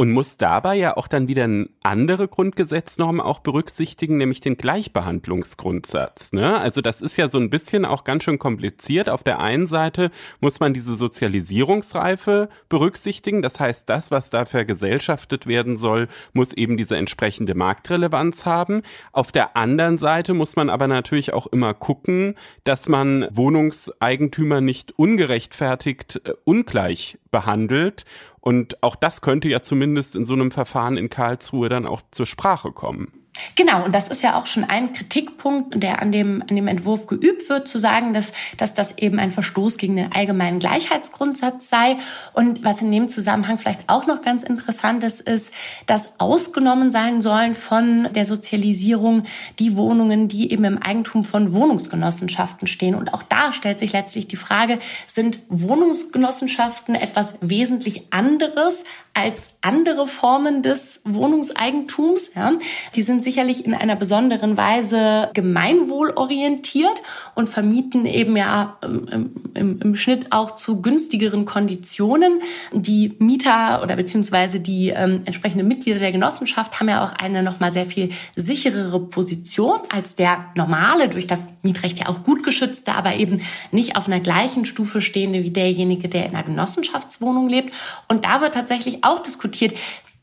Und muss dabei ja auch dann wieder andere Grundgesetznormen auch berücksichtigen, nämlich den Gleichbehandlungsgrundsatz. Ne? Also das ist ja so ein bisschen auch ganz schön kompliziert. Auf der einen Seite muss man diese Sozialisierungsreife berücksichtigen. Das heißt, das, was da vergesellschaftet werden soll, muss eben diese entsprechende Marktrelevanz haben. Auf der anderen Seite muss man aber natürlich auch immer gucken, dass man Wohnungseigentümer nicht ungerechtfertigt äh, ungleich behandelt und auch das könnte ja zumindest in so einem Verfahren in Karlsruhe dann auch zur Sprache kommen. Genau, und das ist ja auch schon ein Kritikpunkt, der an dem, an dem Entwurf geübt wird, zu sagen, dass, dass das eben ein Verstoß gegen den allgemeinen Gleichheitsgrundsatz sei. Und was in dem Zusammenhang vielleicht auch noch ganz interessant ist, ist, dass ausgenommen sein sollen von der Sozialisierung die Wohnungen, die eben im Eigentum von Wohnungsgenossenschaften stehen. Und auch da stellt sich letztlich die Frage, sind Wohnungsgenossenschaften etwas wesentlich anderes als andere Formen des Wohnungseigentums? Ja, die sind sicherlich in einer besonderen Weise gemeinwohlorientiert und vermieten eben ja im, im, im Schnitt auch zu günstigeren Konditionen. Die Mieter oder beziehungsweise die ähm, entsprechenden Mitglieder der Genossenschaft haben ja auch eine nochmal sehr viel sicherere Position als der normale, durch das Mietrecht ja auch gut geschützte, aber eben nicht auf einer gleichen Stufe stehende wie derjenige, der in einer Genossenschaftswohnung lebt. Und da wird tatsächlich auch diskutiert,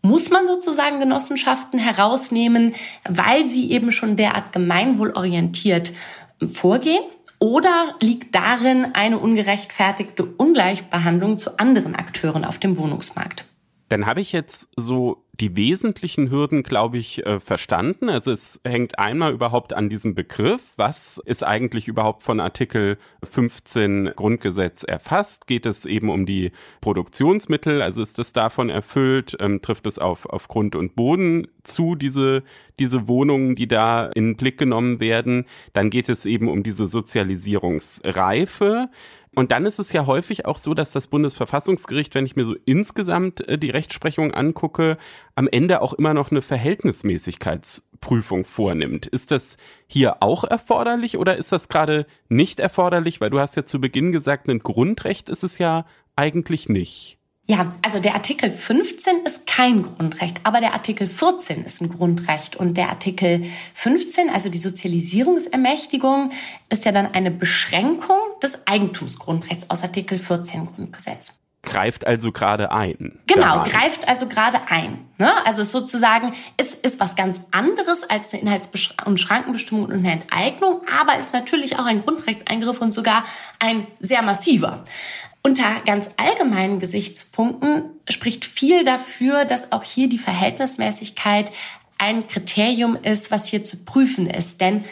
muss man sozusagen Genossenschaften herausnehmen, weil sie eben schon derart gemeinwohlorientiert vorgehen? Oder liegt darin eine ungerechtfertigte Ungleichbehandlung zu anderen Akteuren auf dem Wohnungsmarkt? Dann habe ich jetzt so die wesentlichen Hürden, glaube ich, äh, verstanden. Also es hängt einmal überhaupt an diesem Begriff. Was ist eigentlich überhaupt von Artikel 15 Grundgesetz erfasst? Geht es eben um die Produktionsmittel? Also ist das davon erfüllt? Ähm, trifft es auf, auf Grund und Boden zu, diese, diese Wohnungen, die da in den Blick genommen werden? Dann geht es eben um diese Sozialisierungsreife. Und dann ist es ja häufig auch so, dass das Bundesverfassungsgericht, wenn ich mir so insgesamt äh, die Rechtsprechung angucke, am Ende auch immer noch eine Verhältnismäßigkeitsprüfung vornimmt. Ist das hier auch erforderlich oder ist das gerade nicht erforderlich? Weil du hast ja zu Beginn gesagt, ein Grundrecht ist es ja eigentlich nicht. Ja, also der Artikel 15 ist kein Grundrecht, aber der Artikel 14 ist ein Grundrecht. Und der Artikel 15, also die Sozialisierungsermächtigung, ist ja dann eine Beschränkung des Eigentumsgrundrechts aus Artikel 14 Grundgesetz. Greift also gerade ein. Genau, daran. greift also gerade ein. Ne? Also sozusagen, es ist was ganz anderes als eine Inhalts- und Schrankenbestimmung und eine Enteignung, aber ist natürlich auch ein Grundrechtseingriff und sogar ein sehr massiver. Unter ganz allgemeinen Gesichtspunkten spricht viel dafür, dass auch hier die Verhältnismäßigkeit ein Kriterium ist, was hier zu prüfen ist. Denn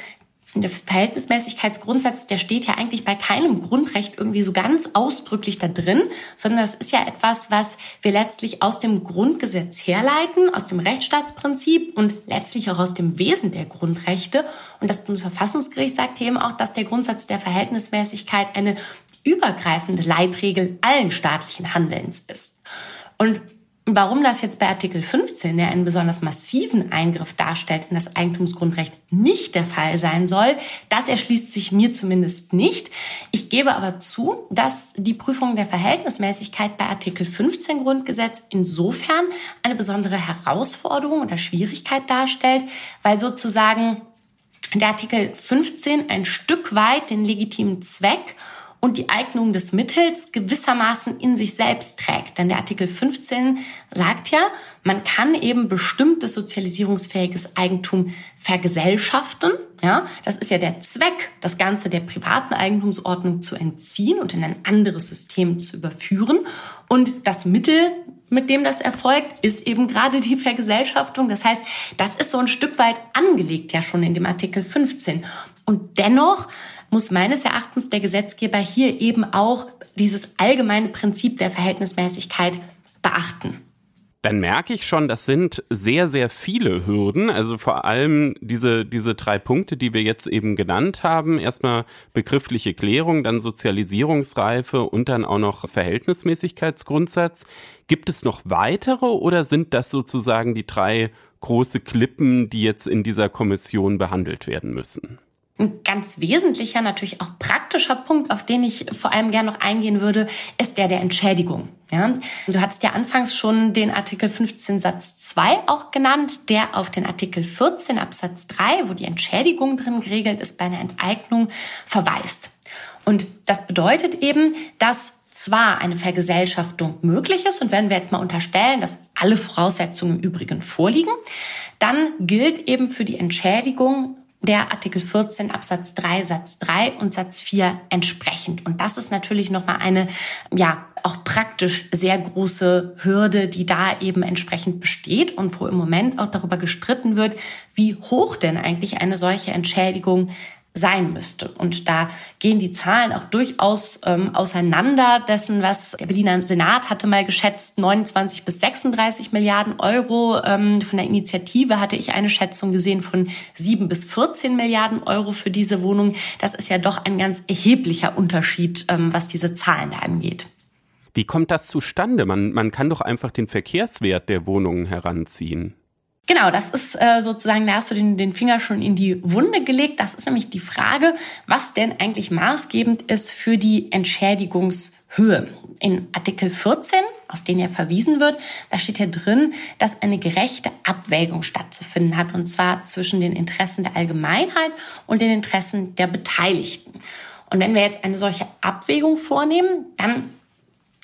der Verhältnismäßigkeitsgrundsatz, der steht ja eigentlich bei keinem Grundrecht irgendwie so ganz ausdrücklich da drin, sondern das ist ja etwas, was wir letztlich aus dem Grundgesetz herleiten, aus dem Rechtsstaatsprinzip und letztlich auch aus dem Wesen der Grundrechte. Und das Bundesverfassungsgericht sagt eben auch, dass der Grundsatz der Verhältnismäßigkeit eine übergreifende Leitregel allen staatlichen Handelns ist. Und Warum das jetzt bei Artikel 15, der einen besonders massiven Eingriff darstellt, in das Eigentumsgrundrecht nicht der Fall sein soll, das erschließt sich mir zumindest nicht. Ich gebe aber zu, dass die Prüfung der Verhältnismäßigkeit bei Artikel 15 Grundgesetz insofern eine besondere Herausforderung oder Schwierigkeit darstellt, weil sozusagen der Artikel 15 ein Stück weit den legitimen Zweck und die Eignung des Mittels gewissermaßen in sich selbst trägt. Denn der Artikel 15 sagt ja, man kann eben bestimmtes sozialisierungsfähiges Eigentum vergesellschaften. Ja, das ist ja der Zweck, das Ganze der privaten Eigentumsordnung zu entziehen und in ein anderes System zu überführen. Und das Mittel, mit dem das erfolgt, ist eben gerade die Vergesellschaftung. Das heißt, das ist so ein Stück weit angelegt ja schon in dem Artikel 15. Und dennoch muss meines Erachtens der Gesetzgeber hier eben auch dieses allgemeine Prinzip der Verhältnismäßigkeit beachten dann merke ich schon, das sind sehr, sehr viele Hürden. Also vor allem diese, diese drei Punkte, die wir jetzt eben genannt haben. Erstmal begriffliche Klärung, dann Sozialisierungsreife und dann auch noch Verhältnismäßigkeitsgrundsatz. Gibt es noch weitere oder sind das sozusagen die drei große Klippen, die jetzt in dieser Kommission behandelt werden müssen? Ein ganz wesentlicher, natürlich auch praktischer Punkt, auf den ich vor allem gerne noch eingehen würde, ist der der Entschädigung. Ja, du hattest ja anfangs schon den Artikel 15 Satz 2 auch genannt, der auf den Artikel 14 Absatz 3, wo die Entschädigung drin geregelt ist bei einer Enteignung, verweist. Und das bedeutet eben, dass zwar eine Vergesellschaftung möglich ist und wenn wir jetzt mal unterstellen, dass alle Voraussetzungen im Übrigen vorliegen, dann gilt eben für die Entschädigung der Artikel 14 Absatz 3 Satz 3 und Satz 4 entsprechend. Und das ist natürlich nochmal eine, ja, auch praktisch sehr große Hürde, die da eben entsprechend besteht und wo im Moment auch darüber gestritten wird, wie hoch denn eigentlich eine solche Entschädigung sein müsste. Und da gehen die Zahlen auch durchaus ähm, auseinander. Dessen, was der Berliner Senat hatte mal geschätzt, 29 bis 36 Milliarden Euro. Ähm, von der Initiative hatte ich eine Schätzung gesehen von 7 bis 14 Milliarden Euro für diese Wohnung. Das ist ja doch ein ganz erheblicher Unterschied, ähm, was diese Zahlen da angeht. Wie kommt das zustande? Man, man kann doch einfach den Verkehrswert der Wohnungen heranziehen. Genau, das ist äh, sozusagen, da hast du den, den Finger schon in die Wunde gelegt. Das ist nämlich die Frage, was denn eigentlich maßgebend ist für die Entschädigungshöhe. In Artikel 14, auf den ja verwiesen wird, da steht ja drin, dass eine gerechte Abwägung stattzufinden hat, und zwar zwischen den Interessen der Allgemeinheit und den Interessen der Beteiligten. Und wenn wir jetzt eine solche Abwägung vornehmen, dann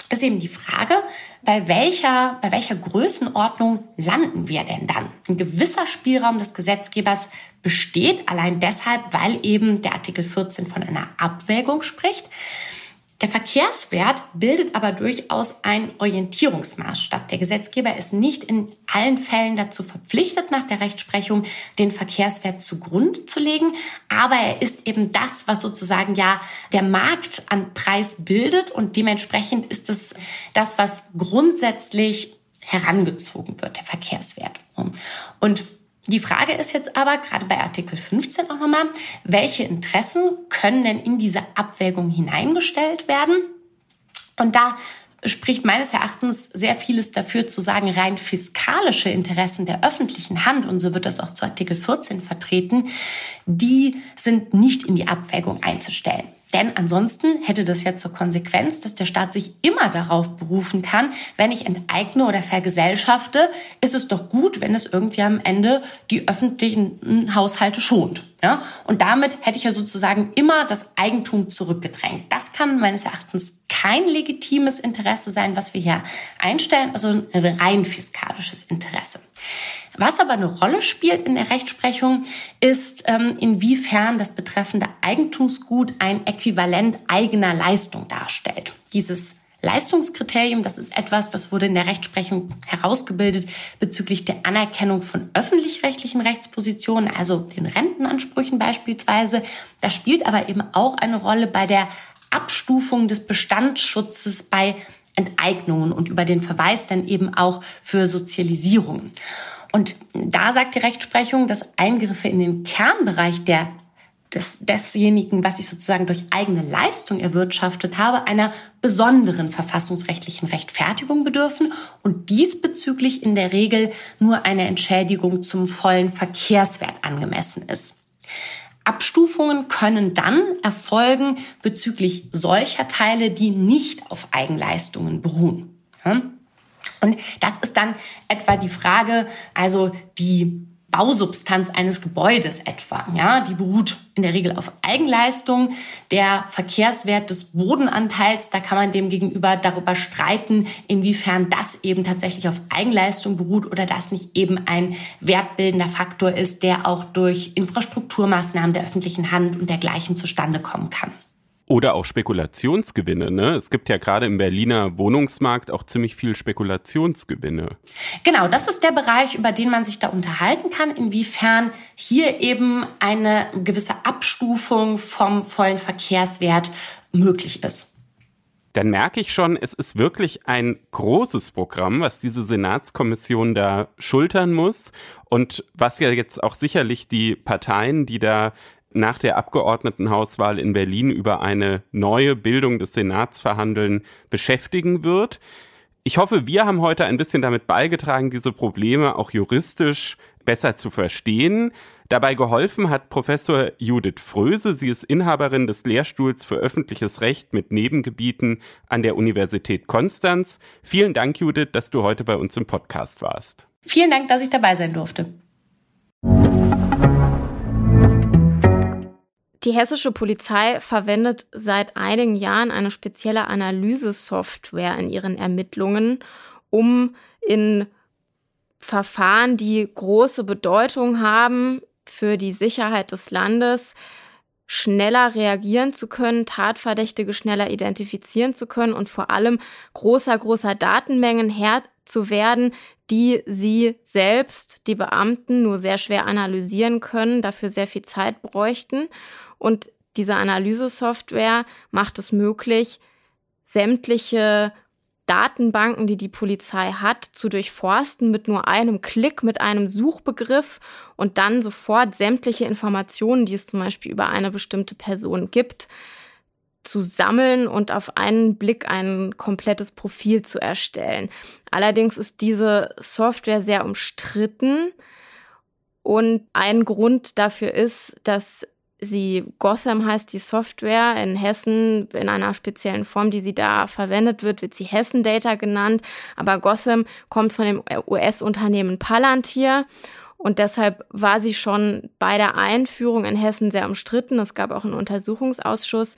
ist eben die Frage, bei welcher, bei welcher Größenordnung landen wir denn dann? Ein gewisser Spielraum des Gesetzgebers besteht allein deshalb, weil eben der Artikel 14 von einer Abwägung spricht. Der Verkehrswert bildet aber durchaus einen Orientierungsmaßstab. Der Gesetzgeber ist nicht in allen Fällen dazu verpflichtet, nach der Rechtsprechung den Verkehrswert zugrunde zu legen, aber er ist eben das, was sozusagen ja der Markt an Preis bildet und dementsprechend ist es das, was grundsätzlich herangezogen wird, der Verkehrswert. Und die Frage ist jetzt aber, gerade bei Artikel 15 auch nochmal, welche Interessen können denn in diese Abwägung hineingestellt werden? Und da spricht meines Erachtens sehr vieles dafür zu sagen, rein fiskalische Interessen der öffentlichen Hand, und so wird das auch zu Artikel 14 vertreten, die sind nicht in die Abwägung einzustellen. Denn ansonsten hätte das ja zur Konsequenz, dass der Staat sich immer darauf berufen kann, wenn ich enteigne oder vergesellschafte, ist es doch gut, wenn es irgendwie am Ende die öffentlichen Haushalte schont. Ja? Und damit hätte ich ja sozusagen immer das Eigentum zurückgedrängt. Das kann meines Erachtens kein legitimes Interesse sein, was wir hier einstellen, also ein rein fiskalisches Interesse. Was aber eine Rolle spielt in der Rechtsprechung, ist, ähm, inwiefern das betreffende Eigentumsgut ein Äquivalent eigener Leistung darstellt. Dieses Leistungskriterium, das ist etwas, das wurde in der Rechtsprechung herausgebildet bezüglich der Anerkennung von öffentlich-rechtlichen Rechtspositionen, also den Rentenansprüchen beispielsweise. Das spielt aber eben auch eine Rolle bei der Abstufung des Bestandsschutzes bei Enteignungen und über den Verweis dann eben auch für Sozialisierung. Und da sagt die Rechtsprechung, dass Eingriffe in den Kernbereich der des, desjenigen, was ich sozusagen durch eigene Leistung erwirtschaftet habe, einer besonderen verfassungsrechtlichen Rechtfertigung bedürfen und diesbezüglich in der Regel nur eine Entschädigung zum vollen Verkehrswert angemessen ist. Abstufungen können dann erfolgen bezüglich solcher Teile, die nicht auf Eigenleistungen beruhen. Und das ist dann etwa die Frage, also die Bausubstanz eines Gebäudes etwa. Ja, die beruht in der Regel auf Eigenleistung. Der Verkehrswert des Bodenanteils, da kann man dem gegenüber darüber streiten, inwiefern das eben tatsächlich auf Eigenleistung beruht oder das nicht eben ein wertbildender Faktor ist, der auch durch Infrastrukturmaßnahmen der öffentlichen Hand und dergleichen zustande kommen kann. Oder auch Spekulationsgewinne. Ne? Es gibt ja gerade im Berliner Wohnungsmarkt auch ziemlich viel Spekulationsgewinne. Genau, das ist der Bereich, über den man sich da unterhalten kann, inwiefern hier eben eine gewisse Abstufung vom vollen Verkehrswert möglich ist. Dann merke ich schon, es ist wirklich ein großes Programm, was diese Senatskommission da schultern muss und was ja jetzt auch sicherlich die Parteien, die da nach der Abgeordnetenhauswahl in Berlin über eine neue Bildung des Senats verhandeln, beschäftigen wird. Ich hoffe, wir haben heute ein bisschen damit beigetragen, diese Probleme auch juristisch besser zu verstehen. Dabei geholfen hat Professor Judith Fröse. Sie ist Inhaberin des Lehrstuhls für öffentliches Recht mit Nebengebieten an der Universität Konstanz. Vielen Dank, Judith, dass du heute bei uns im Podcast warst. Vielen Dank, dass ich dabei sein durfte. Die hessische Polizei verwendet seit einigen Jahren eine spezielle Analysesoftware in ihren Ermittlungen, um in Verfahren, die große Bedeutung haben für die Sicherheit des Landes, schneller reagieren zu können, Tatverdächtige schneller identifizieren zu können und vor allem großer, großer Datenmengen Herr zu werden, die sie selbst, die Beamten, nur sehr schwer analysieren können, dafür sehr viel Zeit bräuchten. Und diese Analysesoftware macht es möglich, sämtliche Datenbanken, die die Polizei hat, zu durchforsten mit nur einem Klick, mit einem Suchbegriff und dann sofort sämtliche Informationen, die es zum Beispiel über eine bestimmte Person gibt, zu sammeln und auf einen Blick ein komplettes Profil zu erstellen. Allerdings ist diese Software sehr umstritten und ein Grund dafür ist, dass sie Gotham heißt die Software in Hessen in einer speziellen Form, die sie da verwendet wird, wird sie Hessen Data genannt, aber Gotham kommt von dem US-Unternehmen Palantir. Und deshalb war sie schon bei der Einführung in Hessen sehr umstritten. Es gab auch einen Untersuchungsausschuss,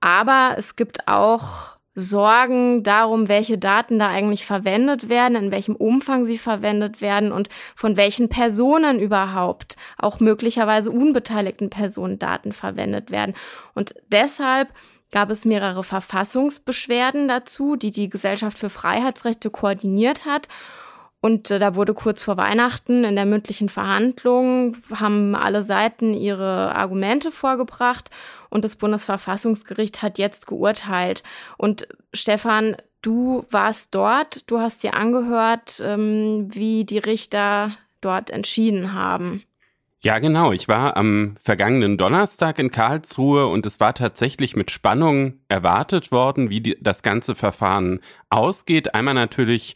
aber es gibt auch Sorgen darum, welche Daten da eigentlich verwendet werden, in welchem Umfang sie verwendet werden und von welchen Personen überhaupt, auch möglicherweise unbeteiligten Personen Daten verwendet werden. Und deshalb gab es mehrere Verfassungsbeschwerden dazu, die die Gesellschaft für Freiheitsrechte koordiniert hat. Und äh, da wurde kurz vor Weihnachten in der mündlichen Verhandlung, haben alle Seiten ihre Argumente vorgebracht und das Bundesverfassungsgericht hat jetzt geurteilt. Und Stefan, du warst dort, du hast dir angehört, ähm, wie die Richter dort entschieden haben. Ja, genau. Ich war am vergangenen Donnerstag in Karlsruhe und es war tatsächlich mit Spannung erwartet worden, wie die, das ganze Verfahren ausgeht. Einmal natürlich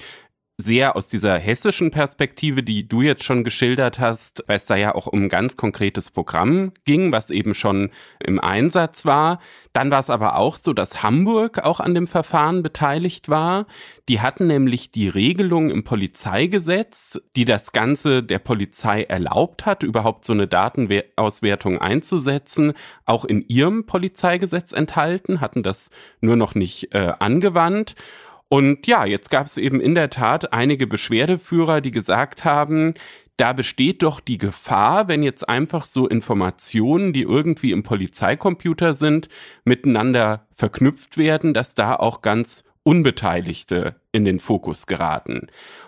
sehr aus dieser hessischen Perspektive, die du jetzt schon geschildert hast, weil es da ja auch um ein ganz konkretes Programm ging, was eben schon im Einsatz war. Dann war es aber auch so, dass Hamburg auch an dem Verfahren beteiligt war. Die hatten nämlich die Regelung im Polizeigesetz, die das Ganze der Polizei erlaubt hat, überhaupt so eine Datenauswertung einzusetzen, auch in ihrem Polizeigesetz enthalten, hatten das nur noch nicht äh, angewandt. Und ja, jetzt gab es eben in der Tat einige Beschwerdeführer, die gesagt haben, da besteht doch die Gefahr, wenn jetzt einfach so Informationen, die irgendwie im Polizeicomputer sind, miteinander verknüpft werden, dass da auch ganz Unbeteiligte in den Fokus geraten.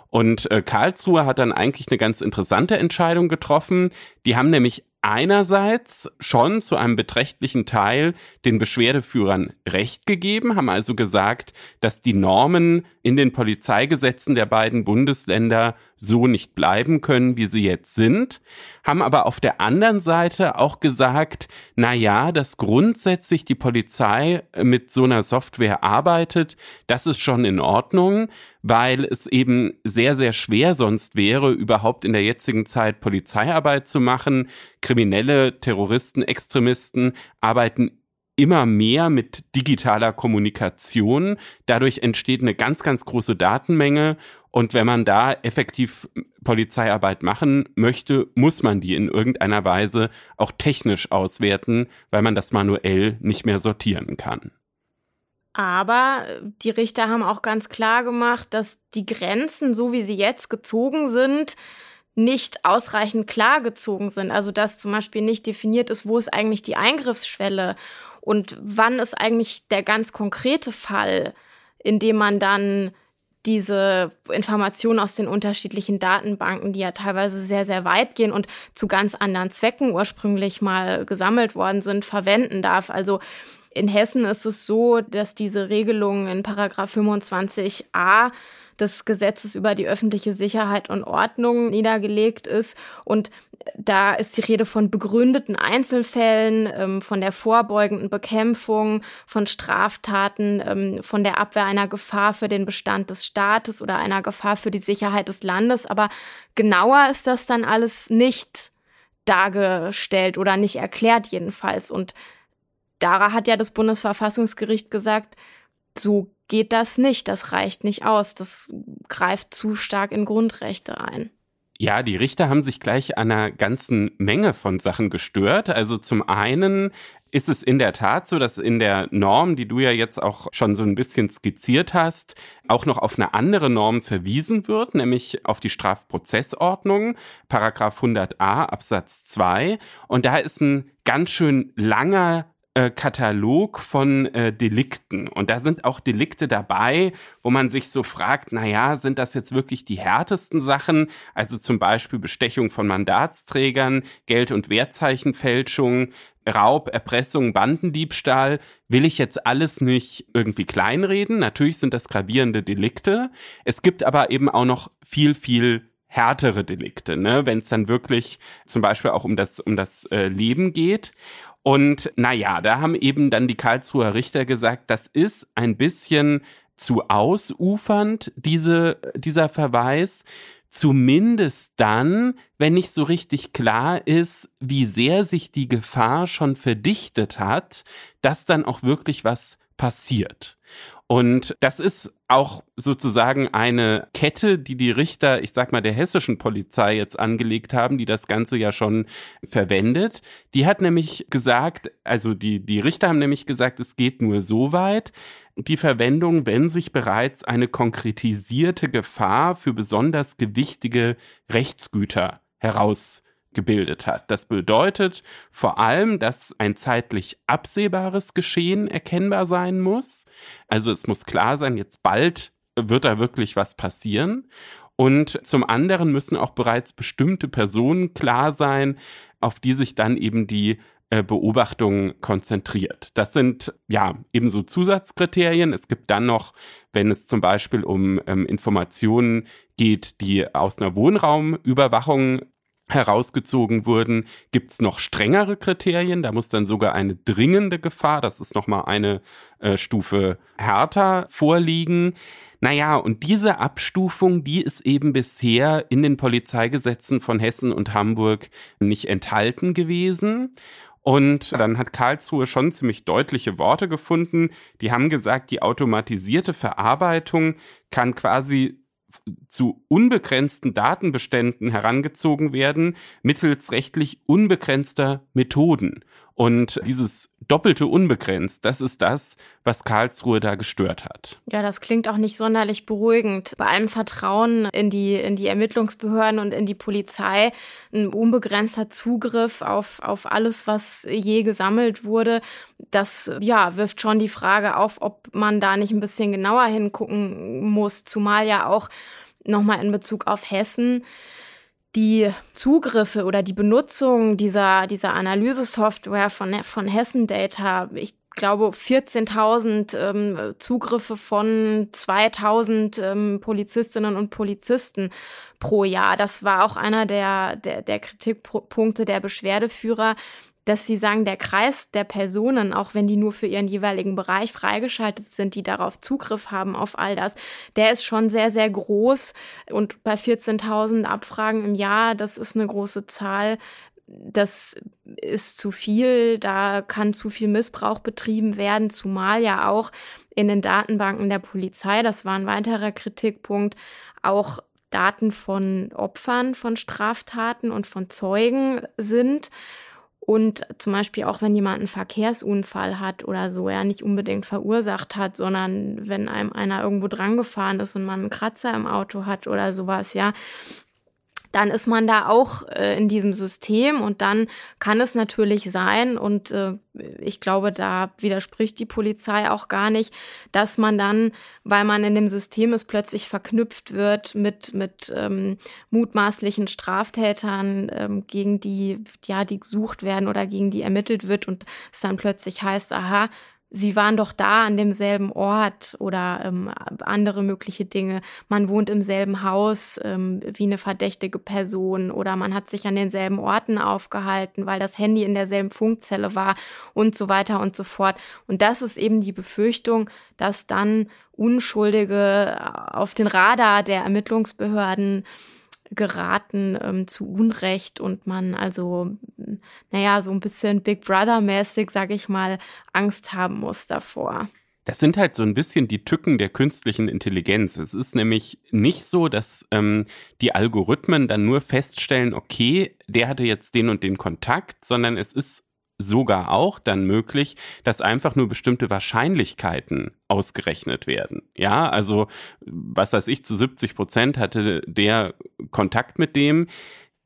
Und äh, Karlsruhe hat dann eigentlich eine ganz interessante Entscheidung getroffen. Die haben nämlich einerseits schon zu einem beträchtlichen Teil den Beschwerdeführern Recht gegeben, haben also gesagt, dass die Normen in den Polizeigesetzen der beiden Bundesländer so nicht bleiben können, wie sie jetzt sind, haben aber auf der anderen Seite auch gesagt, na ja, dass grundsätzlich die Polizei mit so einer Software arbeitet, das ist schon in Ordnung, weil es eben sehr, sehr schwer sonst wäre, überhaupt in der jetzigen Zeit Polizeiarbeit zu machen. Kriminelle, Terroristen, Extremisten arbeiten immer mehr mit digitaler Kommunikation. Dadurch entsteht eine ganz, ganz große Datenmenge. Und wenn man da effektiv Polizeiarbeit machen möchte, muss man die in irgendeiner Weise auch technisch auswerten, weil man das manuell nicht mehr sortieren kann. Aber die Richter haben auch ganz klar gemacht, dass die Grenzen, so wie sie jetzt gezogen sind, nicht ausreichend klar gezogen sind. Also dass zum Beispiel nicht definiert ist, wo ist eigentlich die Eingriffsschwelle und wann ist eigentlich der ganz konkrete Fall, in dem man dann diese Informationen aus den unterschiedlichen Datenbanken, die ja teilweise sehr, sehr weit gehen und zu ganz anderen Zwecken ursprünglich mal gesammelt worden sind, verwenden darf. Also in Hessen ist es so, dass diese Regelung in Paragraph 25a des Gesetzes über die öffentliche Sicherheit und Ordnung niedergelegt ist. Und da ist die Rede von begründeten Einzelfällen, ähm, von der vorbeugenden Bekämpfung von Straftaten, ähm, von der Abwehr einer Gefahr für den Bestand des Staates oder einer Gefahr für die Sicherheit des Landes. Aber genauer ist das dann alles nicht dargestellt oder nicht erklärt jedenfalls. Und Dara hat ja das Bundesverfassungsgericht gesagt, so geht das nicht, das reicht nicht aus, das greift zu stark in Grundrechte ein. Ja, die Richter haben sich gleich an einer ganzen Menge von Sachen gestört. Also zum einen ist es in der Tat so, dass in der Norm, die du ja jetzt auch schon so ein bisschen skizziert hast, auch noch auf eine andere Norm verwiesen wird, nämlich auf die Strafprozessordnung, Paragraph 100a Absatz 2. Und da ist ein ganz schön langer äh, Katalog von äh, Delikten. Und da sind auch Delikte dabei, wo man sich so fragt, na ja, sind das jetzt wirklich die härtesten Sachen? Also zum Beispiel Bestechung von Mandatsträgern, Geld- und Wertzeichenfälschung, Raub, Erpressung, Bandendiebstahl, will ich jetzt alles nicht irgendwie kleinreden. Natürlich sind das gravierende Delikte. Es gibt aber eben auch noch viel, viel härtere Delikte, ne? wenn es dann wirklich zum Beispiel auch um das, um das äh, Leben geht. Und naja, da haben eben dann die Karlsruher Richter gesagt, das ist ein bisschen zu ausufernd, diese, dieser Verweis. Zumindest dann, wenn nicht so richtig klar ist, wie sehr sich die Gefahr schon verdichtet hat, dass dann auch wirklich was passiert. Und das ist auch sozusagen eine Kette, die die Richter, ich sag mal, der hessischen Polizei jetzt angelegt haben, die das Ganze ja schon verwendet. Die hat nämlich gesagt, also die, die Richter haben nämlich gesagt, es geht nur so weit, die Verwendung, wenn sich bereits eine konkretisierte Gefahr für besonders gewichtige Rechtsgüter heraus gebildet hat. Das bedeutet vor allem, dass ein zeitlich absehbares Geschehen erkennbar sein muss. Also es muss klar sein, jetzt bald wird da wirklich was passieren. Und zum anderen müssen auch bereits bestimmte Personen klar sein, auf die sich dann eben die äh, Beobachtung konzentriert. Das sind ja ebenso Zusatzkriterien. Es gibt dann noch, wenn es zum Beispiel um ähm, Informationen geht, die aus einer Wohnraumüberwachung herausgezogen wurden, gibt es noch strengere Kriterien. Da muss dann sogar eine dringende Gefahr, das ist nochmal eine äh, Stufe härter, vorliegen. Naja, und diese Abstufung, die ist eben bisher in den Polizeigesetzen von Hessen und Hamburg nicht enthalten gewesen. Und dann hat Karlsruhe schon ziemlich deutliche Worte gefunden. Die haben gesagt, die automatisierte Verarbeitung kann quasi zu unbegrenzten Datenbeständen herangezogen werden mittels rechtlich unbegrenzter Methoden. Und dieses doppelte unbegrenzt, das ist das, was Karlsruhe da gestört hat. Ja, das klingt auch nicht sonderlich beruhigend. Bei allem Vertrauen in die, in die Ermittlungsbehörden und in die Polizei, ein unbegrenzter Zugriff auf, auf alles, was je gesammelt wurde, das ja, wirft schon die Frage auf, ob man da nicht ein bisschen genauer hingucken muss, zumal ja auch nochmal in Bezug auf Hessen die Zugriffe oder die Benutzung dieser, dieser Analysesoftware von, von Hessen Data, ich glaube 14.000 ähm, Zugriffe von 2.000 ähm, Polizistinnen und Polizisten pro Jahr. Das war auch einer der, der, der Kritikpunkte der Beschwerdeführer, dass sie sagen, der Kreis der Personen, auch wenn die nur für ihren jeweiligen Bereich freigeschaltet sind, die darauf Zugriff haben auf all das, der ist schon sehr, sehr groß. Und bei 14.000 Abfragen im Jahr, das ist eine große Zahl. Das ist zu viel, da kann zu viel Missbrauch betrieben werden, zumal ja auch in den Datenbanken der Polizei, das war ein weiterer Kritikpunkt, auch Daten von Opfern von Straftaten und von Zeugen sind. Und zum Beispiel auch, wenn jemand einen Verkehrsunfall hat oder so, ja, nicht unbedingt verursacht hat, sondern wenn einem einer irgendwo dran gefahren ist und man einen Kratzer im Auto hat oder sowas, ja, dann ist man da auch äh, in diesem System und dann kann es natürlich sein, und äh, ich glaube, da widerspricht die Polizei auch gar nicht, dass man dann, weil man in dem System ist, plötzlich verknüpft wird mit, mit ähm, mutmaßlichen Straftätern, ähm, gegen die, ja, die gesucht werden oder gegen die ermittelt wird und es dann plötzlich heißt, aha, sie waren doch da an demselben Ort oder ähm, andere mögliche Dinge. Man wohnt im selben Haus ähm, wie eine verdächtige Person oder man hat sich an denselben Orten aufgehalten, weil das Handy in derselben Funkzelle war und so weiter und so fort. Und das ist eben die Befürchtung, dass dann Unschuldige auf den Radar der Ermittlungsbehörden geraten ähm, zu Unrecht und man also, naja, so ein bisschen Big Brother-mäßig, sag ich mal, Angst haben muss davor. Das sind halt so ein bisschen die Tücken der künstlichen Intelligenz. Es ist nämlich nicht so, dass ähm, die Algorithmen dann nur feststellen, okay, der hatte jetzt den und den Kontakt, sondern es ist sogar auch dann möglich, dass einfach nur bestimmte Wahrscheinlichkeiten ausgerechnet werden. Ja, also was weiß ich, zu 70 Prozent hatte der Kontakt mit dem.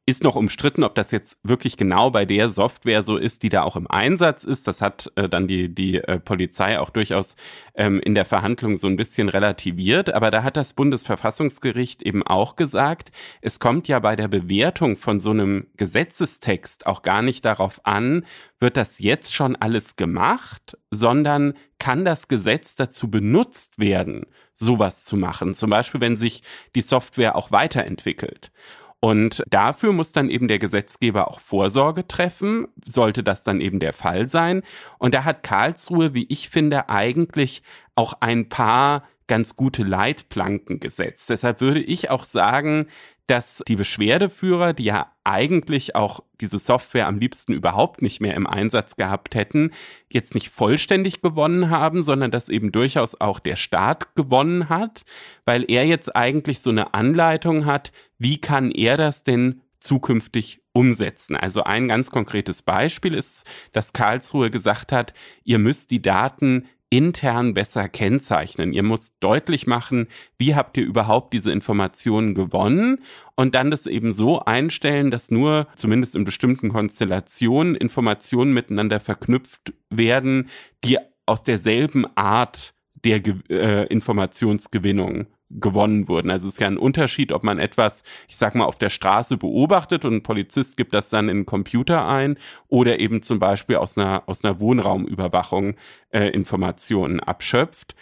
Ist noch umstritten, ob das jetzt wirklich genau bei der Software so ist, die da auch im Einsatz ist. Das hat äh, dann die, die äh, Polizei auch durchaus ähm, in der Verhandlung so ein bisschen relativiert. Aber da hat das Bundesverfassungsgericht eben auch gesagt, es kommt ja bei der Bewertung von so einem Gesetzestext auch gar nicht darauf an, wird das jetzt schon alles gemacht, sondern kann das Gesetz dazu benutzt werden, sowas zu machen. Zum Beispiel, wenn sich die Software auch weiterentwickelt. Und dafür muss dann eben der Gesetzgeber auch Vorsorge treffen, sollte das dann eben der Fall sein. Und da hat Karlsruhe, wie ich finde, eigentlich auch ein paar ganz gute Leitplanken gesetzt. Deshalb würde ich auch sagen, dass die Beschwerdeführer, die ja eigentlich auch diese Software am liebsten überhaupt nicht mehr im Einsatz gehabt hätten, jetzt nicht vollständig gewonnen haben, sondern dass eben durchaus auch der Staat gewonnen hat, weil er jetzt eigentlich so eine Anleitung hat, wie kann er das denn zukünftig umsetzen. Also ein ganz konkretes Beispiel ist, dass Karlsruhe gesagt hat, ihr müsst die Daten intern besser kennzeichnen. Ihr müsst deutlich machen, wie habt ihr überhaupt diese Informationen gewonnen und dann das eben so einstellen, dass nur, zumindest in bestimmten Konstellationen, Informationen miteinander verknüpft werden, die aus derselben Art der äh, Informationsgewinnung gewonnen wurden. Also es ist ja ein Unterschied, ob man etwas, ich sag mal, auf der Straße beobachtet und ein Polizist gibt das dann in den Computer ein oder eben zum Beispiel aus einer, aus einer Wohnraumüberwachung äh, Informationen abschöpft.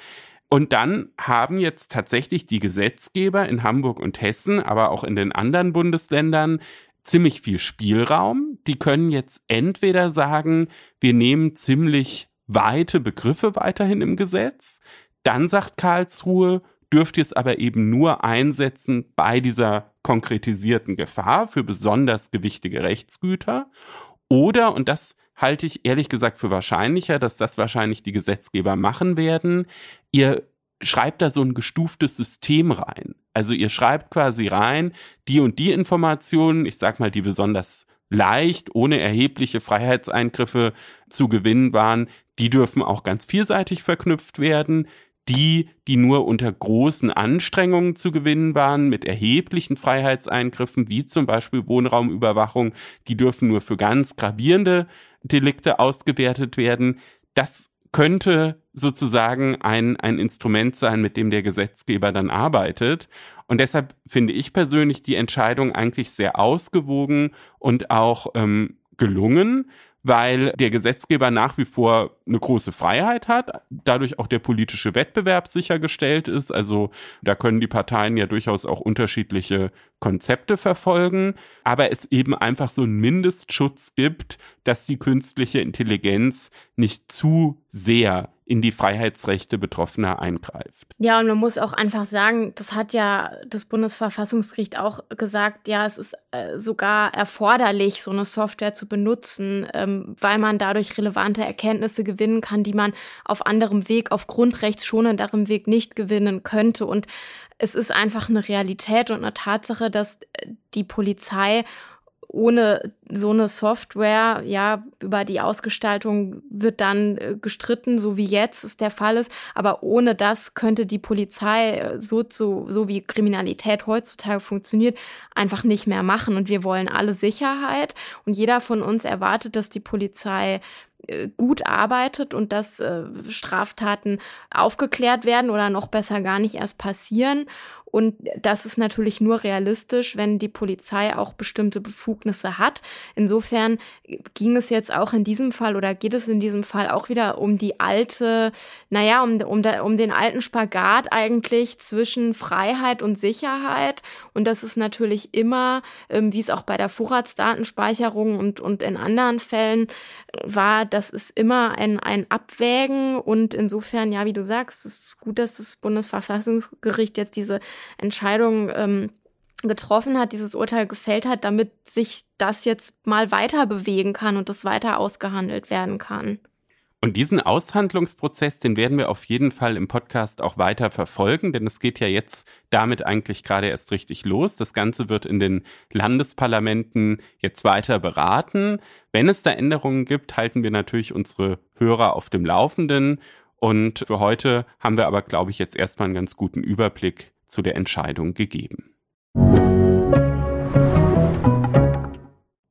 Und dann haben jetzt tatsächlich die Gesetzgeber in Hamburg und Hessen, aber auch in den anderen Bundesländern ziemlich viel Spielraum. Die können jetzt entweder sagen, wir nehmen ziemlich weite Begriffe weiterhin im Gesetz. Dann sagt Karlsruhe, dürft ihr es aber eben nur einsetzen bei dieser konkretisierten Gefahr für besonders gewichtige Rechtsgüter. Oder, und das halte ich ehrlich gesagt für wahrscheinlicher, dass das wahrscheinlich die Gesetzgeber machen werden, ihr schreibt da so ein gestuftes System rein. Also ihr schreibt quasi rein, die und die Informationen, ich sag mal, die besonders leicht, ohne erhebliche Freiheitseingriffe zu gewinnen waren, die dürfen auch ganz vielseitig verknüpft werden die, die nur unter großen Anstrengungen zu gewinnen waren, mit erheblichen Freiheitseingriffen, wie zum Beispiel Wohnraumüberwachung, die dürfen nur für ganz gravierende Delikte ausgewertet werden. Das könnte sozusagen ein, ein Instrument sein, mit dem der Gesetzgeber dann arbeitet. Und deshalb finde ich persönlich die Entscheidung eigentlich sehr ausgewogen und auch ähm, gelungen weil der Gesetzgeber nach wie vor eine große Freiheit hat, dadurch auch der politische Wettbewerb sichergestellt ist. Also da können die Parteien ja durchaus auch unterschiedliche Konzepte verfolgen, aber es eben einfach so einen Mindestschutz gibt, dass die künstliche Intelligenz nicht zu sehr in die Freiheitsrechte Betroffener eingreift. Ja, und man muss auch einfach sagen, das hat ja das Bundesverfassungsgericht auch gesagt, ja, es ist äh, sogar erforderlich, so eine Software zu benutzen, ähm, weil man dadurch relevante Erkenntnisse gewinnen kann, die man auf anderem Weg, auf grundrechtsschonenderem Weg nicht gewinnen könnte. Und es ist einfach eine Realität und eine Tatsache, dass äh, die Polizei ohne so eine Software, ja, über die Ausgestaltung wird dann äh, gestritten, so wie jetzt es der Fall ist. Aber ohne das könnte die Polizei, äh, so, so, so wie Kriminalität heutzutage funktioniert, einfach nicht mehr machen. Und wir wollen alle Sicherheit. Und jeder von uns erwartet, dass die Polizei gut arbeitet und dass äh, Straftaten aufgeklärt werden oder noch besser gar nicht erst passieren. Und das ist natürlich nur realistisch, wenn die Polizei auch bestimmte Befugnisse hat. Insofern ging es jetzt auch in diesem Fall oder geht es in diesem Fall auch wieder um die alte, naja, um, um, um den alten Spagat eigentlich zwischen Freiheit und Sicherheit. Und das ist natürlich immer, ähm, wie es auch bei der Vorratsdatenspeicherung und, und in anderen Fällen war, das ist immer ein, ein Abwägen. Und insofern, ja, wie du sagst, es ist gut, dass das Bundesverfassungsgericht jetzt diese Entscheidung ähm, getroffen hat, dieses Urteil gefällt hat, damit sich das jetzt mal weiter bewegen kann und das weiter ausgehandelt werden kann. Und diesen Aushandlungsprozess, den werden wir auf jeden Fall im Podcast auch weiter verfolgen, denn es geht ja jetzt damit eigentlich gerade erst richtig los. Das Ganze wird in den Landesparlamenten jetzt weiter beraten. Wenn es da Änderungen gibt, halten wir natürlich unsere Hörer auf dem Laufenden. Und für heute haben wir aber, glaube ich, jetzt erstmal einen ganz guten Überblick zu der Entscheidung gegeben.